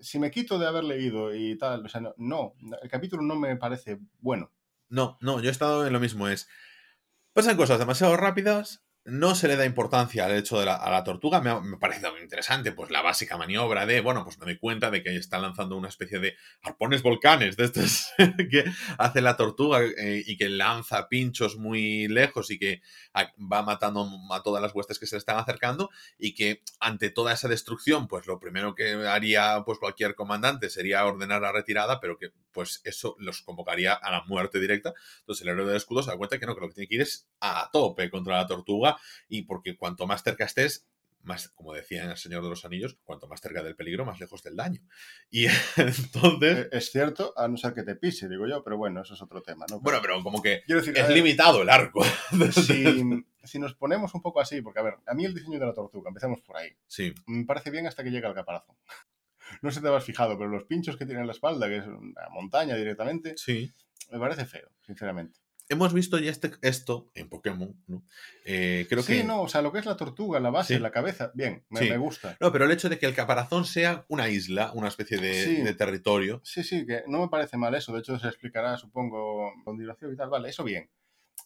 si me quito de haber leído y tal, o sea, no, el capítulo no me parece bueno. No, no, yo he estado en lo mismo. Es. Pasan cosas demasiado rápidas. No se le da importancia al hecho de la, a la tortuga. Me ha, me parecido muy interesante, pues la básica maniobra de, bueno, pues me doy cuenta de que está lanzando una especie de arpones volcanes de estos <laughs> que hace la tortuga eh, y que lanza pinchos muy lejos y que va matando a todas las huestes que se le están acercando y que ante toda esa destrucción, pues lo primero que haría pues cualquier comandante sería ordenar la retirada, pero que pues eso los convocaría a la muerte directa. Entonces el héroe de escudo se da cuenta que no, que lo que tiene que ir es a tope contra la tortuga y porque cuanto más cerca estés, más, como decía en El Señor de los Anillos, cuanto más cerca del peligro, más lejos del daño. Y <laughs> entonces... Es cierto, a no ser que te pise, digo yo, pero bueno, eso es otro tema, ¿no? Bueno, pero como que decir, es ver, limitado el arco. Si, <laughs> si, nos ponemos un poco así, porque a ver, a mí el diseño de la tortuga, empecemos por ahí. Sí. Me parece bien hasta que llega el caparazón. No sé si te has fijado, pero los pinchos que tiene en la espalda, que es una montaña directamente, sí. me parece feo, sinceramente hemos visto ya este, esto en Pokémon, ¿no? Eh, creo sí, que... no, o sea, lo que es la tortuga, la base, sí. la cabeza, bien, me, sí. me, gusta. No, pero el hecho de que el caparazón sea una isla, una especie de, territorio. Sí, sí, que no me parece mal eso, de hecho se explicará, supongo, con dilación y tal, vale, eso bien.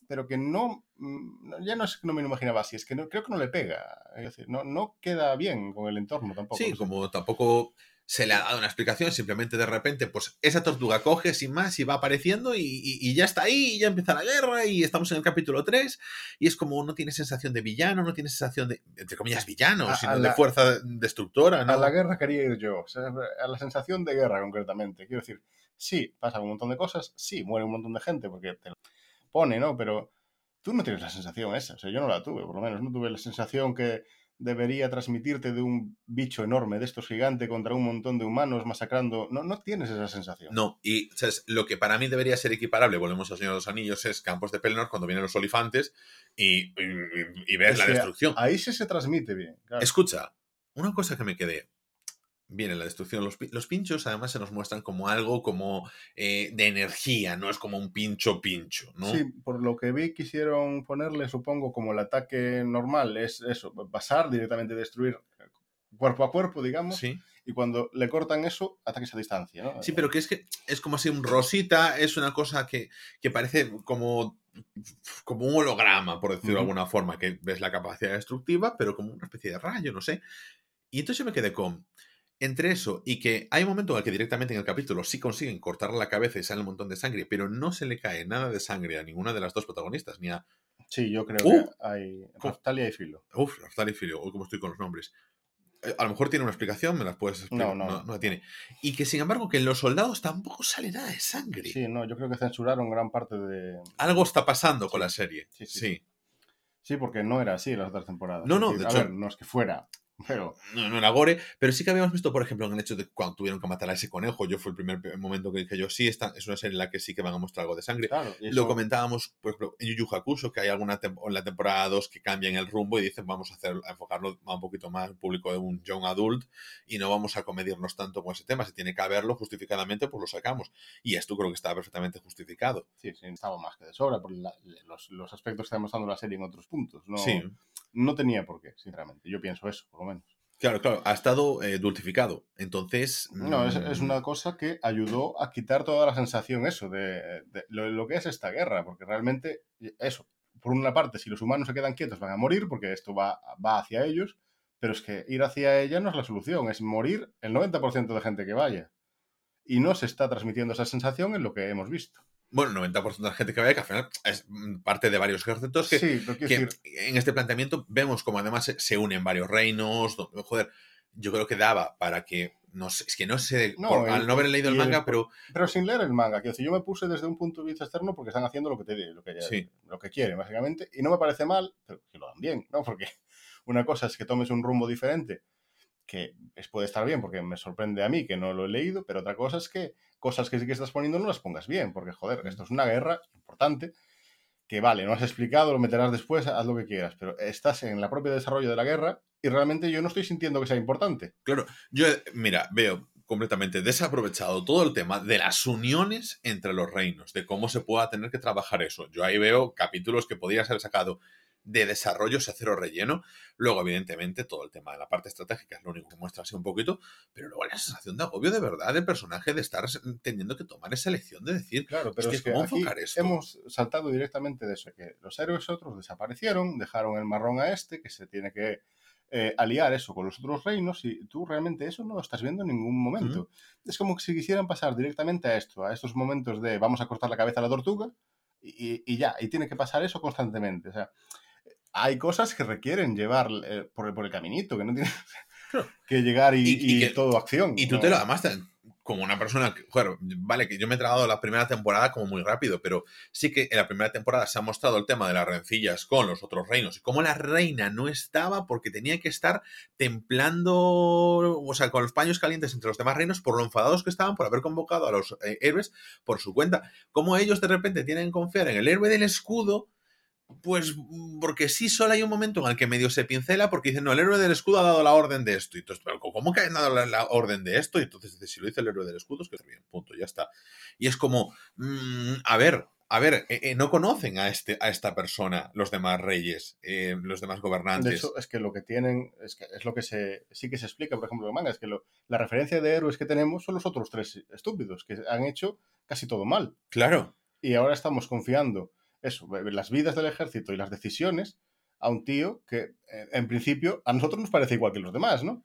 Pero que no, mm, ya no es no me lo imaginaba así, es que no, creo que no le pega, es decir, no, no queda bien con el entorno tampoco. Sí, como tampoco se le ha dado una explicación, simplemente de repente, pues esa tortuga coge sin más y va apareciendo y, y, y, ya está ahí, y ya empieza la guerra y estamos en el capítulo 3 y es como no tiene sensación de villano, no tiene sensación de, entre comillas, villano, a, sino a la, de fuerza destructora. ¿no? A la guerra quería ir yo, o sea, a la sensación de guerra concretamente. Quiero decir, sí, pasa un montón de cosas, sí, muere un montón de gente porque te lo pone, ¿no? Pero tú no tienes la sensación esa, o sea, yo no la tuve, por lo menos, no tuve la sensación que debería transmitirte de un bicho enorme, de estos gigantes contra un montón de humanos masacrando. No, no tienes esa sensación. No, y lo que para mí debería ser equiparable, volvemos al Señor de los Anillos, es Campos de Pelennor cuando vienen los olifantes y, y, y ves Es la destrucción. Ahí sí se transmite bien. claro. Escucha, una cosa que me quedé. Viene la destrucción. Los, los pinchos además se nos muestran como algo como eh, de energía, no es como un pincho pincho, ¿no? Sí, por lo que vi quisieron ponerle, supongo, como el ataque normal, es eso, pasar directamente, destruir cuerpo a cuerpo, digamos, Sí. y cuando le cortan eso, ataques a distancia, ¿no? Sí, pero que es que es como así un rosita, es una cosa que, que parece como, como un holograma, por decirlo de alguna forma, que ves la capacidad destructiva, pero como una especie de rayo, no sé. Y entonces yo me quedé con, entre eso y que hay un momento en el que directamente en el capítulo sí consiguen cortarle la cabeza y sale un montón de sangre, pero no se le cae nada de sangre a ninguna de las dos protagonistas, ni a... Sí, yo creo Uh. que hay. Raftalia y Filo. Uf, Raftal y Filio, hoy como estoy con los nombres. Eh, A lo mejor tiene una explicación, me las puedes explicar. No, no. no, no la tiene. Y que sin embargo que en los soldados tampoco sale nada de sangre. Sí, no, yo creo que censuraron gran parte de... Algo está pasando con Sí. la serie. Sí, sí. sí. Sí, porque no era así las otras temporadas. No, no, Es de a hecho- ver, no es que fuera, <laughs> pero... No, no era gore, pero sí que habíamos visto, por ejemplo, en el hecho de cuando tuvieron que matar a ese conejo. Yo fue el primer momento que dije yo, sí, esta es una serie en la que sí que van a mostrar algo de sangre. Claro, Lo comentábamos, por ejemplo, en Yu Yu Hakusho, que hay alguna en la temporada 2 que cambian el rumbo y dicen vamos a hacer a enfocarlo a un poquito más al público de un young adult y no vamos a comedirnos tanto con ese tema. Si tiene que haberlo justificadamente, pues lo sacamos. Y esto creo que está perfectamente justificado. Sí, sí, estaba más que de sobra por la- los, los aspectos que está mostrando la serie en otros puntos. No, Sí, no tenía por qué, sinceramente. Yo pienso eso, por lo menos. Claro, claro, ha estado eh, dulcificado. Entonces. No, es, es mm, una cosa que ayudó a quitar toda la sensación, eso, de, de lo, lo que es esta guerra, porque realmente, eso, por una parte, si los humanos se quedan quietos van a morir, porque esto va, va hacia ellos, pero es que ir hacia ella no es la solución, es morir el 90% de gente que vaya. Y no se está transmitiendo esa sensación en lo que hemos visto. Bueno, 90% de la gente que vaya, que al final es parte de varios ejércitos que, sí, que decir, en este planteamiento vemos como además se, unen varios reinos. Joder, yo creo que daba para que. No sé, es que no sé, No, por- el- al no haber leído el manga, pero pero sin leer el manga, quiero decir, yo me puse desde un punto de vista externo porque están haciendo lo que te lo que, Sí. lo que quieren, básicamente, y no me parece mal, pero que lo dan bien, ¿no? Porque una cosa es que tomes un rumbo diferente, que es, puede estar bien, porque me sorprende a mí que no lo he leído, pero otra cosa es que cosas que sí que estás poniendo no las pongas bien, porque joder, esto es una guerra importante, que vale, no has explicado, lo meterás después, haz lo que quieras, pero estás en la propia desarrollo de la guerra y realmente yo no estoy sintiendo que sea importante. yo, mira, veo completamente desaprovechado todo el tema de las uniones entre los reinos, de cómo se pueda tener que trabajar eso. Yo ahí veo capítulos que podría ser sacado de desarrollo se cero relleno. Luego, evidentemente, todo el tema de la parte estratégica es lo único que muestra así un poquito, pero luego la sensación de agobio de verdad del personaje de estar teniendo que tomar esa elección de decir, Claro, pero es que ¿cómo aquí enfocar esto? hemos saltado directamente de eso, que los héroes otros desaparecieron, dejaron el marrón a este, que se tiene que eh, aliar eso con los otros reinos, y tú realmente eso no lo estás viendo en ningún momento. Es como que si quisieran pasar directamente a esto, a estos momentos de vamos a cortar la cabeza a la tortuga, y, y ya, y tiene que pasar eso constantemente. O sea, hay cosas que requieren llevar eh, por, el- por el caminito, que no tiene Claro. <laughs> que llegar y, Y- y y que- todo acción. Y tú ¿no? te lo, además, como una persona que, joder, vale, que yo me he tragado la primera temporada como muy rápido, pero sí que en la primera temporada se ha mostrado el tema de las rencillas con los otros reinos y cómo la reina no estaba porque tenía que estar templando, o sea, con los paños calientes entre los demás reinos por lo enfadados que estaban por haber convocado a los eh, héroes por su cuenta. Cómo ellos de repente tienen que confiar en el héroe del escudo. Pues mm, porque sí, solo hay un momento en el que medio se pincela porque dicen, no, el héroe del escudo ha dado la orden de esto. Y entonces, pero ¿cómo que ha dado la, la orden de esto? Y entonces dice, si lo dice el héroe del escudo, es que está bien, punto, ya está. Y es como, mm, a ver, a ver, eh, eh, no conocen a, este, a esta persona los demás reyes, eh, los demás gobernantes. De hecho, es que lo que tienen, es, que es lo que se, sí que se explica, por ejemplo, en manga, es que lo- la referencia de héroes que tenemos son los otros tres estúpidos, que han hecho casi todo mal. claro, Y ahora estamos confiando eso, las vidas del ejército y las decisiones a un tío que, eh, en principio, a nosotros nos parece igual que los demás, ¿no?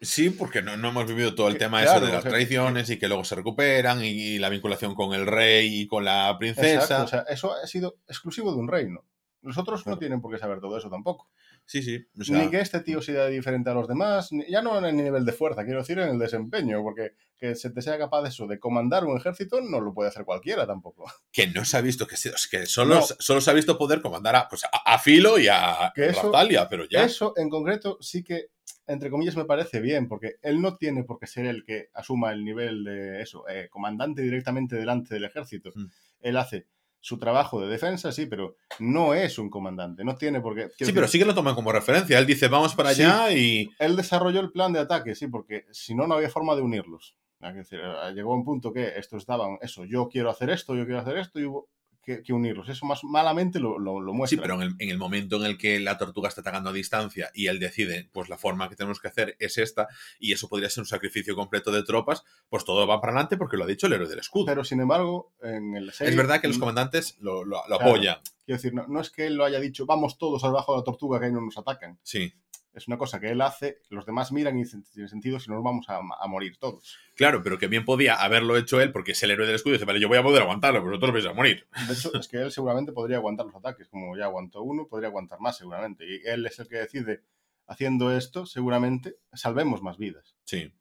sí, porque no, no hemos vivido todo el Que- tema claro, ese de las tradiciones y que luego se recuperan y, la vinculación con el rey y con la princesa. Exacto, o sea, eso ha sido exclusivo de un reino. Los otros Claro. no tienen por qué saber todo eso tampoco. Sí, sí. O sea, Ni que este tío sea diferente a los demás, ya no en el nivel de fuerza, quiero decir en el desempeño, porque que se te sea capaz de eso, de comandar un ejército, no lo puede hacer cualquiera tampoco. que no se ha visto, que, se- que solo, No. solo se ha visto poder comandar a, pues, a, a Filo y a Raftalia, pero ya. Eso en concreto sí que, entre comillas, me parece bien, porque él no tiene por qué ser el que asuma el nivel de eso, eh, comandante directamente delante del ejército. Mm. Él hace su trabajo de defensa, sí, pero no es un comandante, no tiene por qué. Sí, decir, pero sí que lo toman como referencia. Él dice, vamos para Sí. allá y. Él desarrolló el plan de ataque, sí, porque si no, no había forma de unirlos. Es decir, eh, llegó a un punto que estos daban eso, yo quiero hacer esto, yo quiero hacer esto, y hubo que, que unirlos. Eso más malamente lo, lo, lo Sí, muestra. pero en el, en el momento en el que la tortuga está atacando a distancia y él decide, pues la forma que tenemos que hacer es esta, y eso podría ser un sacrificio completo de tropas, pues todo va para adelante porque lo ha dicho el héroe del escudo. Pero, sin embargo, en el es verdad que los comandantes lo, lo- lo Claro. apoyan. Quiero decir, no, no es que él lo haya dicho, vamos todos abajo de la tortuga que ahí no nos atacan. Sí. Es una cosa que él hace, los demás miran y dicen, tiene sentido si no nos vamos a, a morir todos. Claro, pero que bien podía haberlo hecho él porque es el héroe del escudo y dice, vale, yo voy a poder aguantarlo, vosotros vais a morir. De hecho, es que él seguramente podría aguantar los ataques, como ya aguantó uno, podría aguantar más seguramente. Y él es el que decide, haciendo esto, seguramente salvemos más vidas. Sí.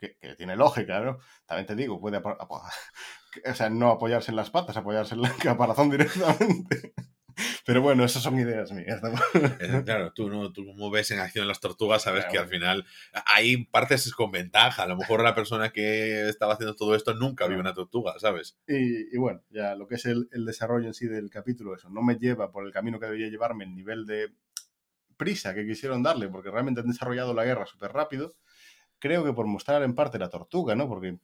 Que, que tiene lógica, ¿no? También te digo, puede <laughs> o sea, no apoyarse en las patas, apoyarse en la <laughs> caparazón directamente. Pero bueno, esas son ideas mías. ¿no? Claro, tú, no, tú como ves en acción las tortugas, sabes Claro. que al final hay partes con ventaja. A lo mejor la persona que estaba haciendo todo esto nunca vio una tortuga, ¿sabes? Y, y bueno, ya lo que es el, el desarrollo en sí del capítulo, eso no me lleva por el camino que debía llevarme el nivel de prisa que quisieron darle, porque realmente han desarrollado la guerra súper rápido. Creo que por mostrar en parte la tortuga, ¿no? Porque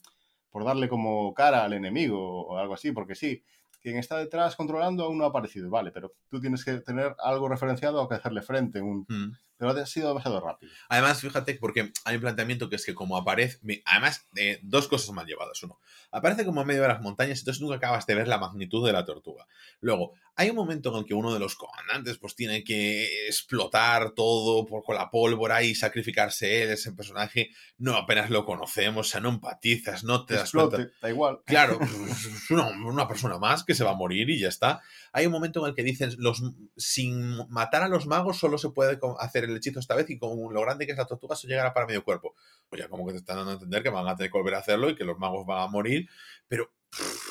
por darle como cara al enemigo o algo así, porque sí, quien está detrás controlando aún no ha aparecido, vale, pero tú tienes que tener algo referenciado a que hacerle frente, un... Mm. Pero ha sido demasiado rápido. Además, fíjate, porque hay un planteamiento que es que como aparece, además, eh, dos cosas mal llevadas. Uno, aparece como en medio de las montañas, entonces nunca acabas de ver la magnitud de la tortuga. Luego, hay un momento en el que uno de los comandantes pues tiene que explotar todo por, con la pólvora y sacrificarse él, ese personaje, no apenas lo conocemos, o sea, no empatizas, no te das cuenta. Explote, da igual. Claro, <laughs> es una, una persona más que se va a morir y ya está. Hay un momento en el que dicen, los, sin matar a los magos solo se puede hacer el hechizo esta vez y con lo grande que es la tortuga eso llegará para medio cuerpo. Pues ya como que te están dando a entender que van a tener que volver a hacerlo y que los magos van a morir, pero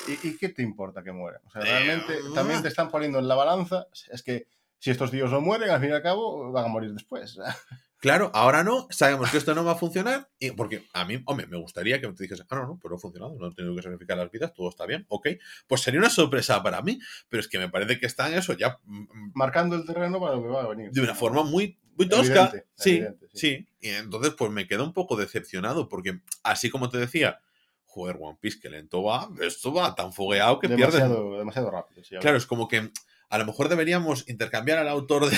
¿Y, y qué te importa que mueran? O sea, Eh, realmente ah. también te están poniendo en la balanza. Es que si estos tíos no mueren, al fin y al cabo van a morir después. <laughs> claro, ahora no, sabemos que esto no va a funcionar y porque a mí, hombre, me gustaría que te dijese, ah, no, no, pero ha funcionado, no he tenido que sacrificar las vidas, todo está bien, ok, pues sería una sorpresa para mí, pero es que me parece que están eso ya mm, Marcando el terreno para lo que va a venir. de una forma muy, Evidente, sí, evidente, sí. sí. Y entonces, pues me quedo un poco decepcionado, porque así como te decía, joder, One Piece, que lento va, esto va tan fogueado que demasiado, demasiado rápido. sí, Claro, es como que a lo mejor deberíamos intercambiar al autor de-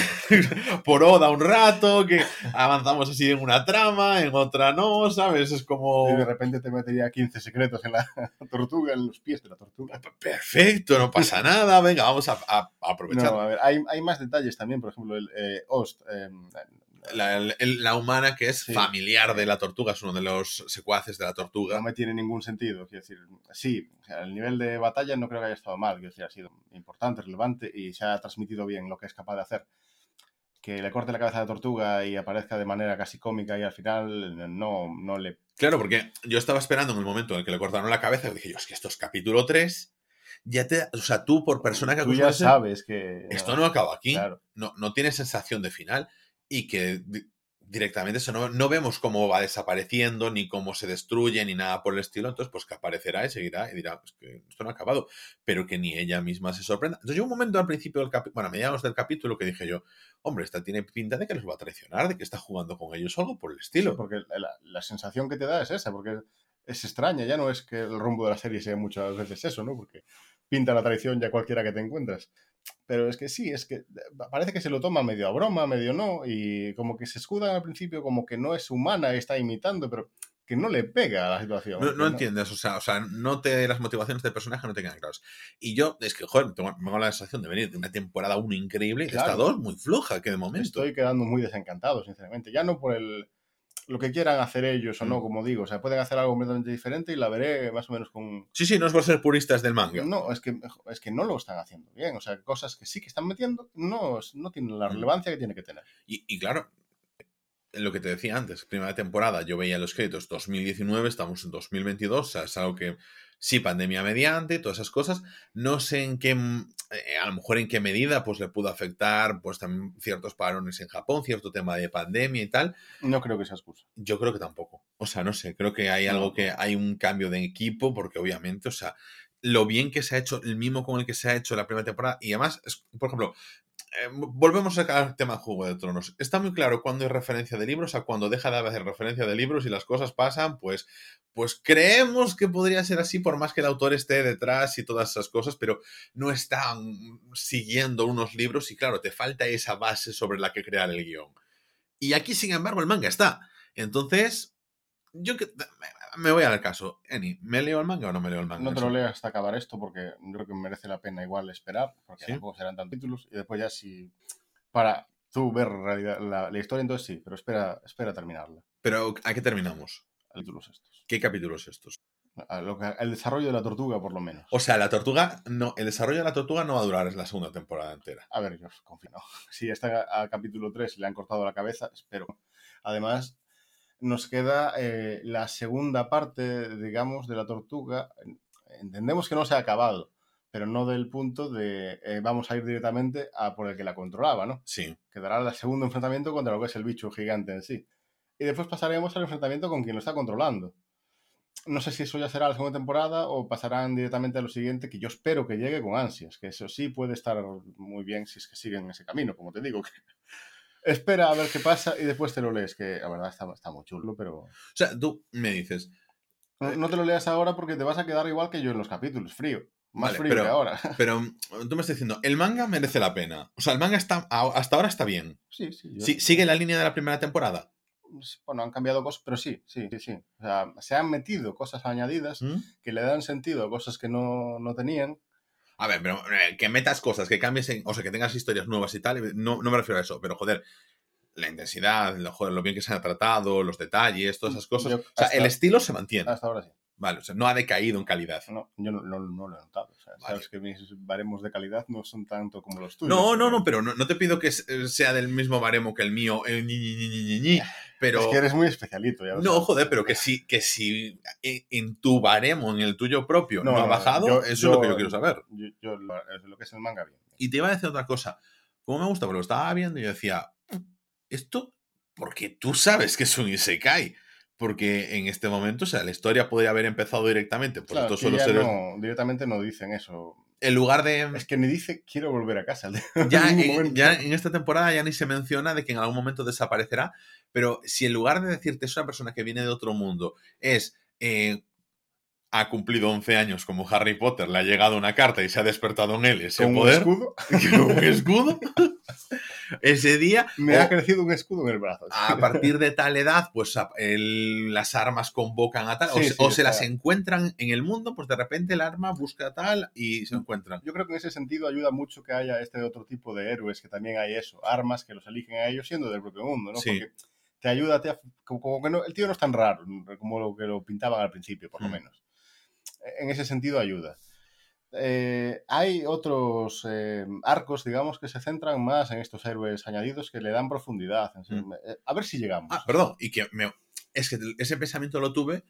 <laughs> por Oda un rato, que avanzamos así en una trama, en otra no, ¿sabes? Es como. Y de repente te metería 15 secretos en la <laughs> tortuga, en los pies de la tortuga. Perfecto, no pasa nada, venga, vamos a, a- a aprovechar. No, a ver, hay, hay más detalles también, por ejemplo, el eh, Ost. eh, La, la humana que es Sí. familiar de la tortuga, es uno de los secuaces de la tortuga. no me tiene ningún sentido. Quiero decir, sí, o sea, el nivel de batalla no creo que haya estado mal. Quiero decir, ha sido importante, relevante y se ha transmitido bien lo que es capaz de hacer. Que le corte la cabeza a la tortuga y aparezca de manera casi cómica y al final no, no le... Claro, porque yo estaba esperando en el momento en el que le cortaron la cabeza y dije yo, es que esto es capítulo 3, ya te... O sea, tú por persona que Tú ya sabes que... esto no acaba aquí, Claro. no, no tiene sensación de final y que di- directamente eso no, no vemos cómo va desapareciendo, ni cómo se destruye, ni nada por el estilo, entonces pues que aparecerá y seguirá y dirá, pues que esto no ha acabado, pero que ni ella misma se sorprenda. Entonces yo un momento al principio del capítulo, bueno, a mediados del capítulo que dije yo, hombre, esta tiene pinta de que los va a traicionar, de que está jugando con ellos o algo por el estilo. Sí, porque la, la sensación que te da es esa, porque es extraña, ya no es que el rumbo de la serie sea muchas veces eso, ¿no? Porque pinta la traición ya cualquiera que te encuentras. Pero es que sí, es que parece que se lo toma medio a broma, medio no, y como que se escudan al principio como que no es humana, está imitando, pero que no le pega a la situación. No, no entiendes, o sea, o sea, no te, las motivaciones del personaje no te quedan claras. Y yo, es que, joder, tengo, tengo la sensación de venir de una temporada 1 increíble, Claro. esta 2 muy floja, que de momento. Estoy quedando muy desencantado, sinceramente. Ya no por el, lo que quieran hacer ellos o no, Mm. como digo. O sea, pueden hacer algo completamente diferente y la veré más o menos con... Sí, sí, no es por ser puristas del manga. No, es que, es que no lo están haciendo bien. O sea, cosas que sí que están metiendo no, no tienen la Mm. relevancia que tiene que tener. Y, y claro, lo que te decía antes, primera temporada, yo veía los créditos 2019, estamos en 2022, o sea, es algo que sí, pandemia mediante, todas esas cosas. No sé en qué, eh, a lo mejor en qué medida, pues le pudo afectar, pues también ciertos parones en Japón, cierto tema de pandemia y tal. No creo que sea excusa. Yo creo que tampoco. O sea, no sé, creo que hay No. algo que hay un cambio de equipo, porque obviamente, o sea, lo bien que se ha hecho, el mismo con el que se ha hecho la primera temporada, y además, por ejemplo, eh, volvemos a sacar el tema Juego de Tronos. Está muy claro cuando hay referencia de libros a cuando deja de haber referencia de libros y las cosas pasan, pues, pues creemos que podría ser así, por más que el autor esté detrás y todas esas cosas, pero no están siguiendo unos libros y claro, te falta esa base sobre la que crear el guion. Y aquí, sin embargo, el manga está. Entonces, yo que me voy al caso. Eni, ¿me leo el manga o no me leo el manga? No te lo leas hasta acabar esto porque yo creo que merece la pena igual esperar, porque Sí. tampoco serán tantos títulos. Y después ya si... Para tú ver realidad la, la historia, entonces sí, pero espera, espera terminarla. Pero, ¿a qué terminamos? Títulos estos. ¿Qué capítulos estos? A lo que- el desarrollo de la tortuga, por lo menos. O sea, la tortuga, no, el desarrollo de la tortuga no va a durar la segunda temporada entera. A ver, yo confío. no. <laughs> Si está a, capítulo 3 le han cortado la cabeza, espero. Además, nos queda eh, la segunda parte, digamos, de la tortuga. Entendemos que no se ha acabado, pero no del punto de eh, vamos a ir directamente a por el que la controlaba, ¿no? Sí. Quedará el segundo enfrentamiento contra lo que es el bicho gigante en sí. Y después pasaremos al enfrentamiento con quien lo está controlando. No sé si eso ya será la segunda temporada o pasarán directamente a lo siguiente, que yo espero que llegue con ansias, que eso sí puede estar muy bien si es que siguen ese camino, como te digo. que Espera a ver qué pasa y después te lo lees, que la verdad está, está muy chulo, pero O sea, tú me dices, no, no te lo leas ahora porque te vas a quedar igual que yo en los capítulos, frío. Más Vale, frío pero- que ahora. <laughs> pero mm, tú me estás diciendo, el manga merece la pena. O sea, el manga está, hasta ahora está bien. Sí, sí. yo- ¿Sigue la línea de la primera temporada? Bueno, han cambiado cosas, pero sí, sí, sí, sí. O sea, se han metido cosas añadidas ¿Mm? que le dan sentido a cosas que no, no tenían. A ver, pero eh, que metas cosas, que cambies, en- o sea, que tengas historias nuevas y tal, no, no me refiero a eso, pero joder, la intensidad, lo, joder, lo bien que se ha tratado, los detalles, todas esas cosas. Yo o sea, el estilo se mantiene. Hasta ahora sí. Vale, o sea, no ha decaído en calidad. No, yo no, no- no lo he notado. O sea, Vale. sabes que mis baremos de calidad no son tanto como los tuyos. No, no, no, pero no, no te pido que se- sea del mismo baremo que el mío, el ñi, ñi, ñi, <laughs> pero... Es que eres muy especialito. Ya lo No, sabes. joder, pero que si, que si en, en tu baremo, en el tuyo propio, no, ha bajado, yo- eso es lo que yo quiero saber. Yo, yo lo, lo que es el manga bien. Y te iba a decir otra cosa. ¿Cómo me gusta? Porque lo estaba viendo y yo decía, esto, porque tú sabes que es un Isekai. Porque en este momento, o sea, la historia podría haber empezado directamente. Pues Claro, estos héroes. no, directamente no dicen eso. En lugar de. Es que ni dice quiero volver a casa. <laughs> ya, en ningún en, ya en esta temporada ya ni se menciona de que en algún momento desaparecerá, pero si en lugar de decirte es una persona que viene de otro mundo, es eh, ha cumplido 11 años como Harry Potter, le ha llegado una carta y se ha despertado en él ese Con un poder, escudo. <laughs> con un escudo, <laughs> ese día, Me o ha crecido un escudo en el brazo. a partir de tal edad, pues a- el- las armas convocan a tal, o, Sí, se, sí, o se está. las encuentran en el mundo, pues de repente el arma busca tal y se encuentran. Yo creo que en ese sentido ayuda mucho que haya este otro tipo de héroes, que también hay eso, armas que los eligen a ellos siendo del propio mundo, ¿no? Sí. Porque te ayuda, te, como, que no, el tío no es tan raro como lo que lo pintaban al principio, por lo Mm. menos. En ese sentido ayuda. Eh, hay otros eh, arcos, digamos, que se centran más en estos héroes añadidos que le dan profundidad. Mm. eh, A ver si llegamos. Ah, perdón, y que me- es que ese pensamiento lo tuve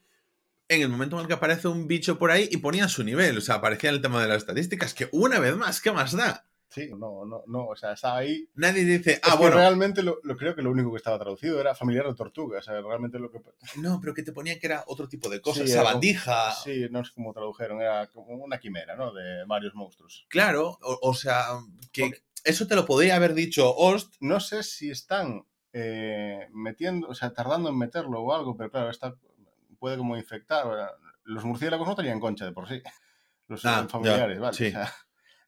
en el momento en el que aparece un bicho por ahí y ponía su nivel, o sea, aparecía el tema de las estadísticas, que una vez más, ¿qué más da? Sí, no, no, no, o sea, está ahí. Nadie dice, Es ah, que bueno, realmente lo, lo creo que lo único que estaba traducido era familiar de tortuga, o sea, realmente lo que... no, pero que te ponía que era otro tipo de cosas, Sí, sabandija, Sí, no sé cómo tradujeron, era como una quimera, ¿no? De varios monstruos. claro, o, o sea, que Porque- eso te lo podría haber dicho Ost, No sé si están eh, metiendo, o sea, tardando en meterlo o algo, pero claro, está, puede como infectar. sea, Los murciélagos no tenían concha de por sí. Los Ah, familiares, ya, ¿vale? sí. O sea,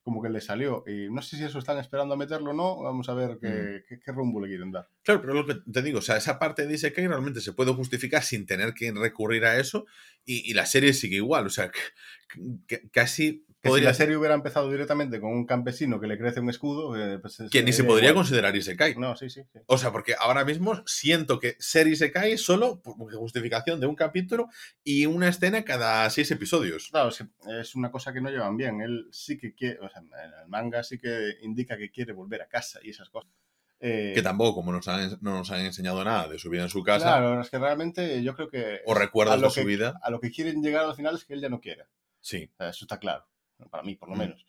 como que le salió. Y no sé si eso están esperando a meterlo o no. Vamos a ver qué, Mm. qué- qué rumbo le quieren dar. Claro, pero lo que te digo, o sea, esa parte dice que realmente se puede justificar sin tener que recurrir a eso y, y la serie sigue igual, o sea, <laughs> que- que- casi podría si la ser serie hubiera empezado directamente con un campesino que le crece un escudo, eh, pues que ni se podría igual. considerar Isekai. No, sí, sí. sí. O sea, porque ahora mismo siento que ser Isekai solo por justificación de un capítulo y una escena cada seis episodios. Claro, es, que es una cosa que no llevan bien. Él sí que quiere, o sea, en el manga sí que indica que quiere volver a casa y esas cosas. Eh, Que tampoco, como nos han- no nos han enseñado nada de su vida en su casa Claro, es que realmente yo creo que o recuerdos de su que- vida. a lo que quieren llegar al final es que él ya no quiera. Sí. O sea, eso está claro, para mí por lo Mm. menos.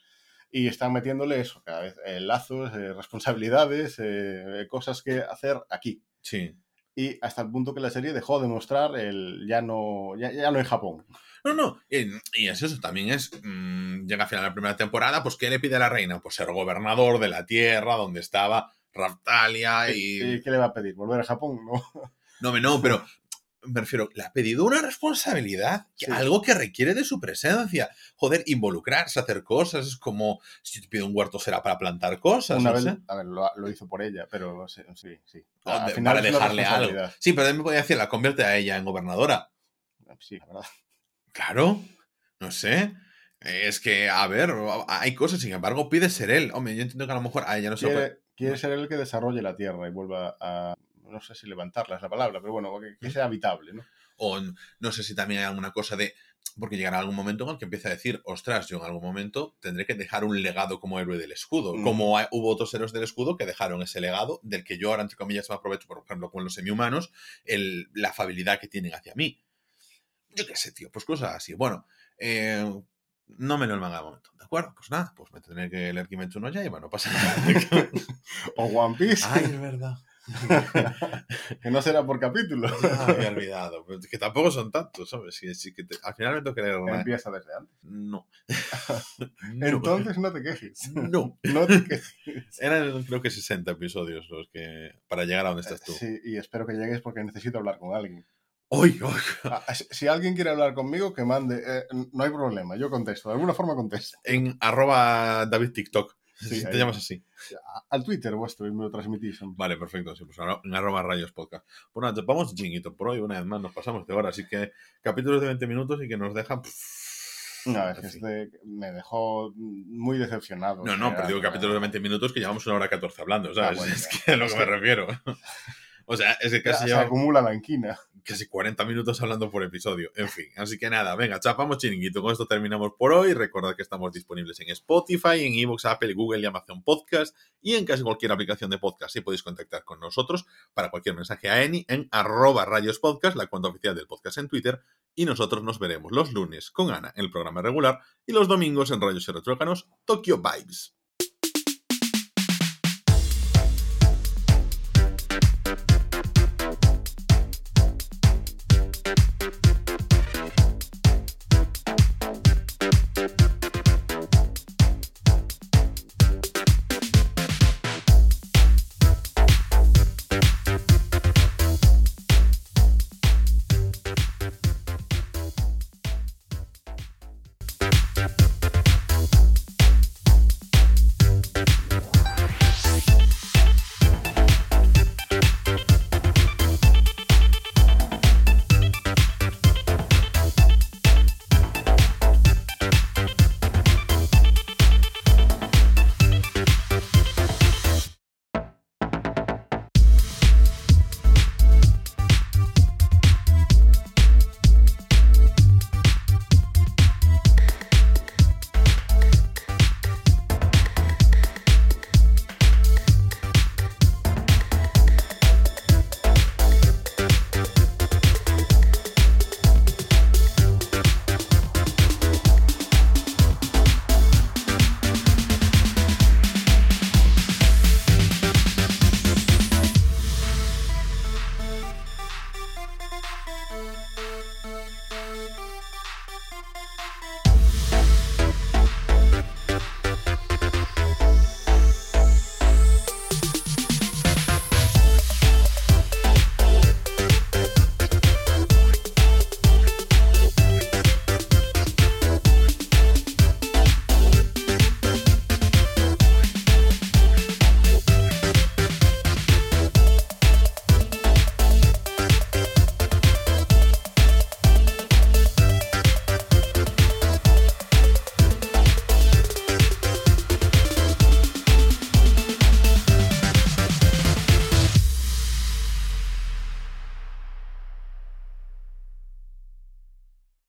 Y están metiéndole eso, cada vez eh, lazos, eh, responsabilidades, eh, cosas que hacer aquí. Sí. Y hasta el punto que la serie dejó de mostrar el ya no, ya, ya no en Japón. No, no. Y, y es eso, también es. mm, llega a final de la primera temporada, pues ¿qué le pide a la reina? Pues ser gobernador de la tierra donde estaba Raftalia y. ¿Y qué le va a pedir? ¿Volver a Japón? No. No, no, pero me refiero, le ha pedido una responsabilidad, Sí. algo que requiere de su presencia. Joder, involucrarse, hacer cosas, es como si te pido un huerto será para plantar cosas. Una no vez, sé. a ver, lo, lo hizo por ella, pero sí, sí. Al de- final para dejarle algo. Sí, pero también me podía decir, la convierte a ella en gobernadora. Sí, la verdad. Claro, no sé. Es que, a ver, hay cosas, sin embargo, pide ser él. Hombre, yo entiendo que a lo mejor a ella no se lo puede- Quiere, quiere ser él el que desarrolle la tierra y vuelva a. No sé si levantarla es la palabra, pero bueno, que, que sea habitable, ¿no? O no sé si también hay alguna cosa de. Porque llegará algún momento en el que empiece a decir, ostras, yo en algún momento tendré que dejar un legado como héroe del escudo. Mm. Como hay- hubo otros héroes del escudo que dejaron ese legado, del que yo ahora, entre comillas, me aprovecho, por ejemplo, con los semihumanos, el, la afabilidad que tienen hacia mí. Yo qué sé, tío, pues cosas así. Bueno, eh, no me lo el manga de momento. ¿De acuerdo? Pues nada, pues me tendré que leer Kimetsu no Yaiba, no pasa nada. <laughs> O One Piece, Ay, es verdad. <laughs> que no será por capítulo. Ya <laughs> me había olvidado. <laughs> Que tampoco son tantos, ¿sabes? Que te- al final me tengo que leer una. Empieza desde antes. No. Entonces no te quejes. No. No te quejes. Eran creo que 60 episodios los que. para llegar a donde estás tú. Sí, y espero que llegues porque necesito hablar con alguien. Uy! Ah, si- Si alguien quiere hablar conmigo, que mande. eh, no hay problema, yo contesto. De alguna forma contesto. En arroba David TikTok. Sí, si te llamas así. Al Twitter vuestro y me lo transmitís. Vale, perfecto. Sí, pues ahora en arroba rayos podcast. Bueno, vamos chinguito por hoy. Una vez más nos pasamos de hora. Así que capítulos de 20 minutos y que nos dejan. No, es que este me dejó muy decepcionado. No, no, pero digo capítulos de 20 minutos que llevamos una hora 14 hablando, ¿sabes? Ah, bueno, es ya. que a lo que me refiero. <laughs> O sea, es que ya casi se llevamos acumula la inquina. Casi 40 minutos hablando por episodio. En fin, así que nada, venga, chapamos chiringuito. Con esto terminamos por hoy. Recordad que estamos disponibles en Spotify, en Evox, Apple, Google y Amazon Podcast y en casi cualquier aplicación de podcast. Y podéis contactar con nosotros para cualquier mensaje a Eni en arroba rayos la cuenta oficial del podcast en Twitter. Y nosotros nos veremos los lunes con Ana en el programa regular y los domingos en Rayos y Retrócanos Tokyo Vibes.